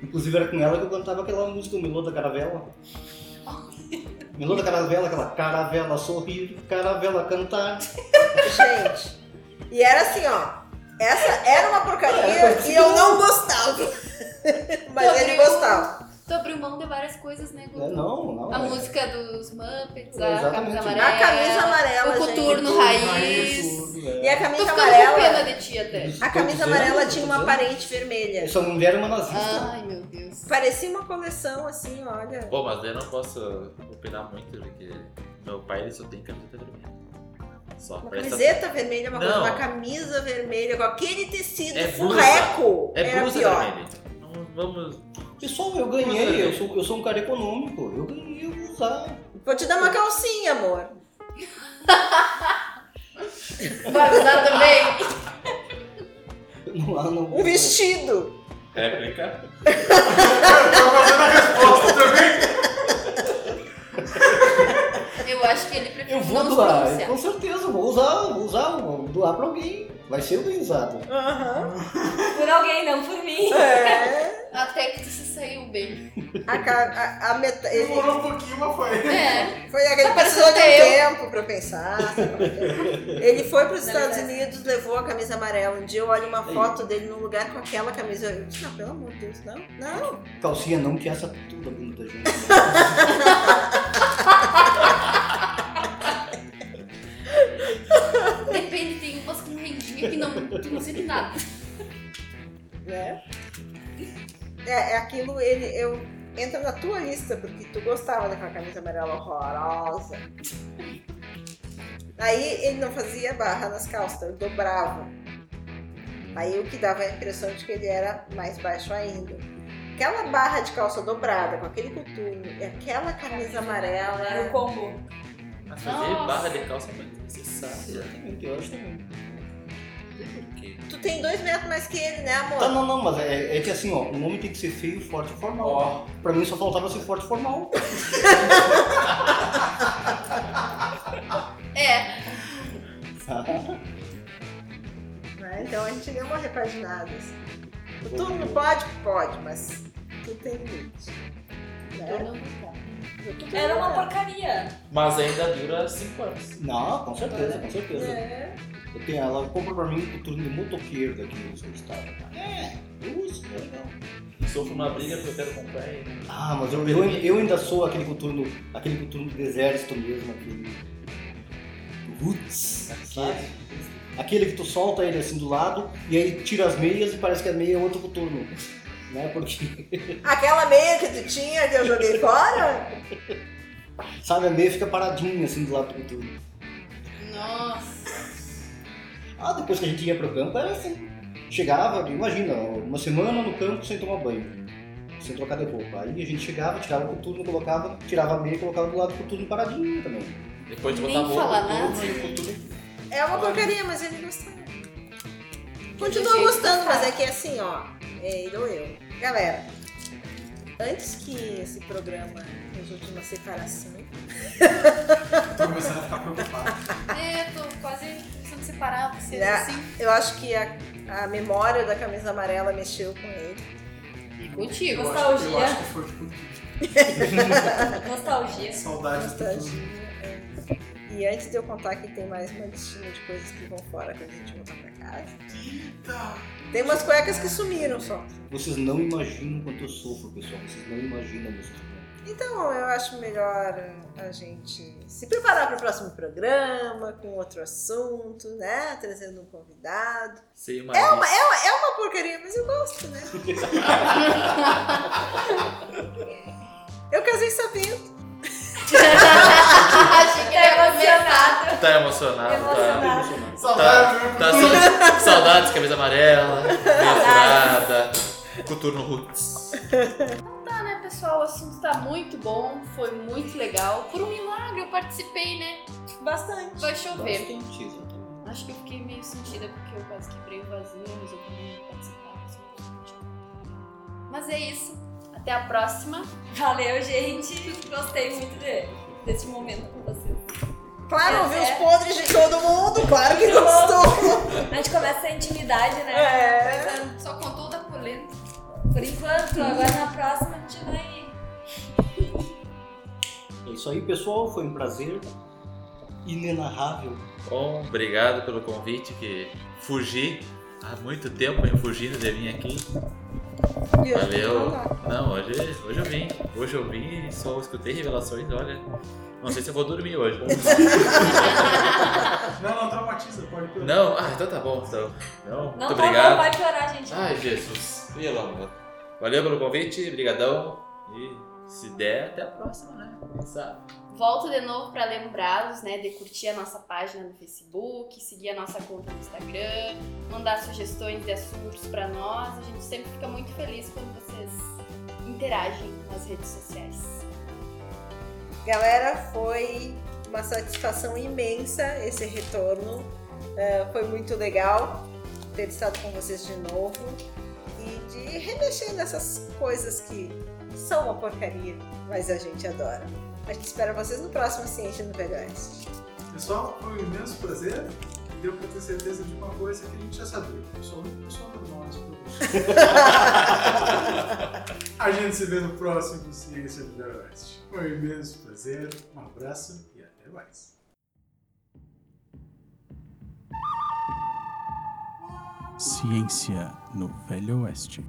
Inclusive era com ela que eu cantava aquela música, o Melô da Caravela. Melô da Caravela, aquela caravela sorrir, caravela cantar. Gente. E era assim, ó. Essa era uma porcaria e eu não gostava. Mas Tu ele abriu- gostava. Tu abriu mão de várias coisas, né, Guto? É, não, não. A é. música dos Muppets, a camisa A amarela. camisa amarela, O gente. coturno Tudo, raiz. É. E a Tô camisa ficando com pena amarela. de ti até. A camisa Tô amarela tinha tô uma parente vermelha. Essa mulher é uma nazista. Ai, meu Deus. Parecia uma coleção, assim, olha. Pô, mas daí eu não posso opinar muito, porque meu pai ele só tem camiseta vermelha. Só Uma presta- camiseta vermelha, uma coisa, uma camisa vermelha, com aquele tecido É furreco. É era blusa pior. vermelha. Não vamos. Pessoal, eu ganhei, eu sou, eu sou um cara econômico. Eu ganhei, eu vou usar. Vou te dar uma calcinha, amor. Vai usar também? Não, não, Um vestido. Réplica. Tô fazendo a resposta também. Eu acho que ele prefere Eu vou não doar, pronunciar. com certeza, vou usar, vou usar, vou doar pra alguém. Vai ser bem usado. Aham. Por alguém, não por mim. É. Até que se saiu bem. A, a, a meta- ele- Demorou um pouquinho, mas foi. É. foi aquele Tá precisou de um até tempo pra pensar. é é? Ele foi para os Na Estados verdade. Unidos, levou a camisa amarela. Um dia eu olho uma foto dele num lugar com aquela camisa. Eu disse, não, pelo amor de Deus, não. Não. Calcinha não, que essa tudo a bunda da gente. não, sente nada. né? É, é aquilo, ele, eu entra na tua lista, porque tu gostava daquela camisa amarela horrorosa. Aí ele não fazia barra nas calças, ele dobrava. Aí o que dava a impressão de que ele era mais baixo ainda. Aquela barra de calça dobrada, com aquele coturno, e aquela camisa amarela. Era o combo. Mas fazer Nossa. barra de calça é necessário. Exatamente, eu acho também. Não sei por quê. Tu tem dois metros mais que ele, né, amor? Tá, não, não, mas é, é que assim, ó, um homem tem que ser feio, forte e formal. Ó. Pra mim só faltava ser forte e formal. É. Né? Então a gente deu uma repaginada. assim. O turno pode? Pode, mas tu tem limite. Né? não Era uma porcaria. Mas ainda dura 5 anos. Não, com certeza, com certeza. É. Eu tenho, ela comprou pra mim o turno de motoqueiro daqui no seu estado. É, eu uso, é legal. sofro uma briga porque eu quero comprar ele. Ah, mas eu, eu, eu ainda sou aquele coturno, aquele coturno do exército mesmo, aquele. Roots, sabe? Aquele que tu solta ele assim do lado e aí tira as meias e parece que a meia é outro coturno. Né? Porque, Aquela meia que tu tinha que eu joguei fora? sabe, a meia fica paradinha assim do lado do coturno. Nossa. Ah, depois que a gente ia pro campo era assim. Chegava, imagina, uma semana no campo sem tomar banho. Sem trocar de roupa. Aí a gente chegava, tirava o coturno, colocava, tirava a meia e colocava do lado do coturno paradinho também. Depois de Nem botar roupa, nada. e o coturno. É uma porcaria, mas ele gostava. Continua gostando, mas é que assim, ó. É ele ou eu. Galera, antes que esse programa resulte numa separação, Tô começando a ficar preocupado. É, tô quase separar vocês né, assim. eu acho que a, a memória da camisa amarela mexeu com ele. E contigo. Eu acho, eu Nostalgia. acho que foi tipo Nostalgia. saudade Nostalgia. futuro. é. E antes de eu contar que tem mais uma listinha de coisas que vão fora quando a gente voltar pra casa, Eita! tem umas cuecas que sumiram só. Vocês não imaginam quanto eu sofro, pessoal. Vocês não imaginam sofrimento. Então eu acho melhor a gente se preparar para o próximo programa, com outro assunto, né? Trazendo um convidado. Uma É uma, é uma, é uma porcaria, mas eu gosto, né? Eu casei sabendo. Achei que começar. Tá emocionado, tá. Emocionado. Saudade, Tá, né? tá sa- saudades, camisa amarela, meia furada, coturno roots. Pessoal? O assunto tá muito bom, foi muito legal. Por um milagre eu participei, né? Bastante. Vai chover. Bastante. Acho que eu fiquei meio sentida porque eu quase quebrei o vazio, resolvi não participar. Mas é isso. Até a próxima. Valeu, gente. Gostei muito de, desse momento com vocês. Claro, É, ouviu os é. podres de todo mundo, claro que gostou. A gente começa a intimidade, né? É. Por enquanto, agora na próxima a gente vai. É isso aí, pessoal. Foi um prazer inenarrável. Bom, obrigado pelo convite que fugi há muito tempo em fugindo de mim aqui. Valeu. Não, hoje, hoje eu vim. Hoje eu vim e só escutei revelações, olha. Não sei se eu vou dormir hoje. Não, não traumatiza, pode piorar. Não, ah, então tá bom. Então. Não, Não, muito tá, obrigado. não vai piorar, gente. Ai, Jesus. Pelo amor. Valeu pelo convite, brigadão. E se der, até a próxima, né? Quem sabe? Volto de novo para lembrá-los, né, de curtir a nossa página no Facebook, seguir a nossa conta no Instagram, mandar sugestões de assuntos para nós. A gente sempre fica muito feliz quando vocês interagem nas redes sociais. Galera, foi uma satisfação imensa esse retorno. É, foi muito legal ter estado com vocês de novo e de remexer nessas coisas que são uma porcaria, mas a gente adora. A gente espera vocês no próximo Ciência no Velho Oeste. Pessoal, foi um imenso prazer. Deu pra ter certeza de uma coisa que a gente já sabia. Eu sou uma pessoa normal. A gente se vê no próximo Ciência do Velho Oeste. Foi um imenso prazer. Um abraço e até mais. Ciência no Velho Oeste.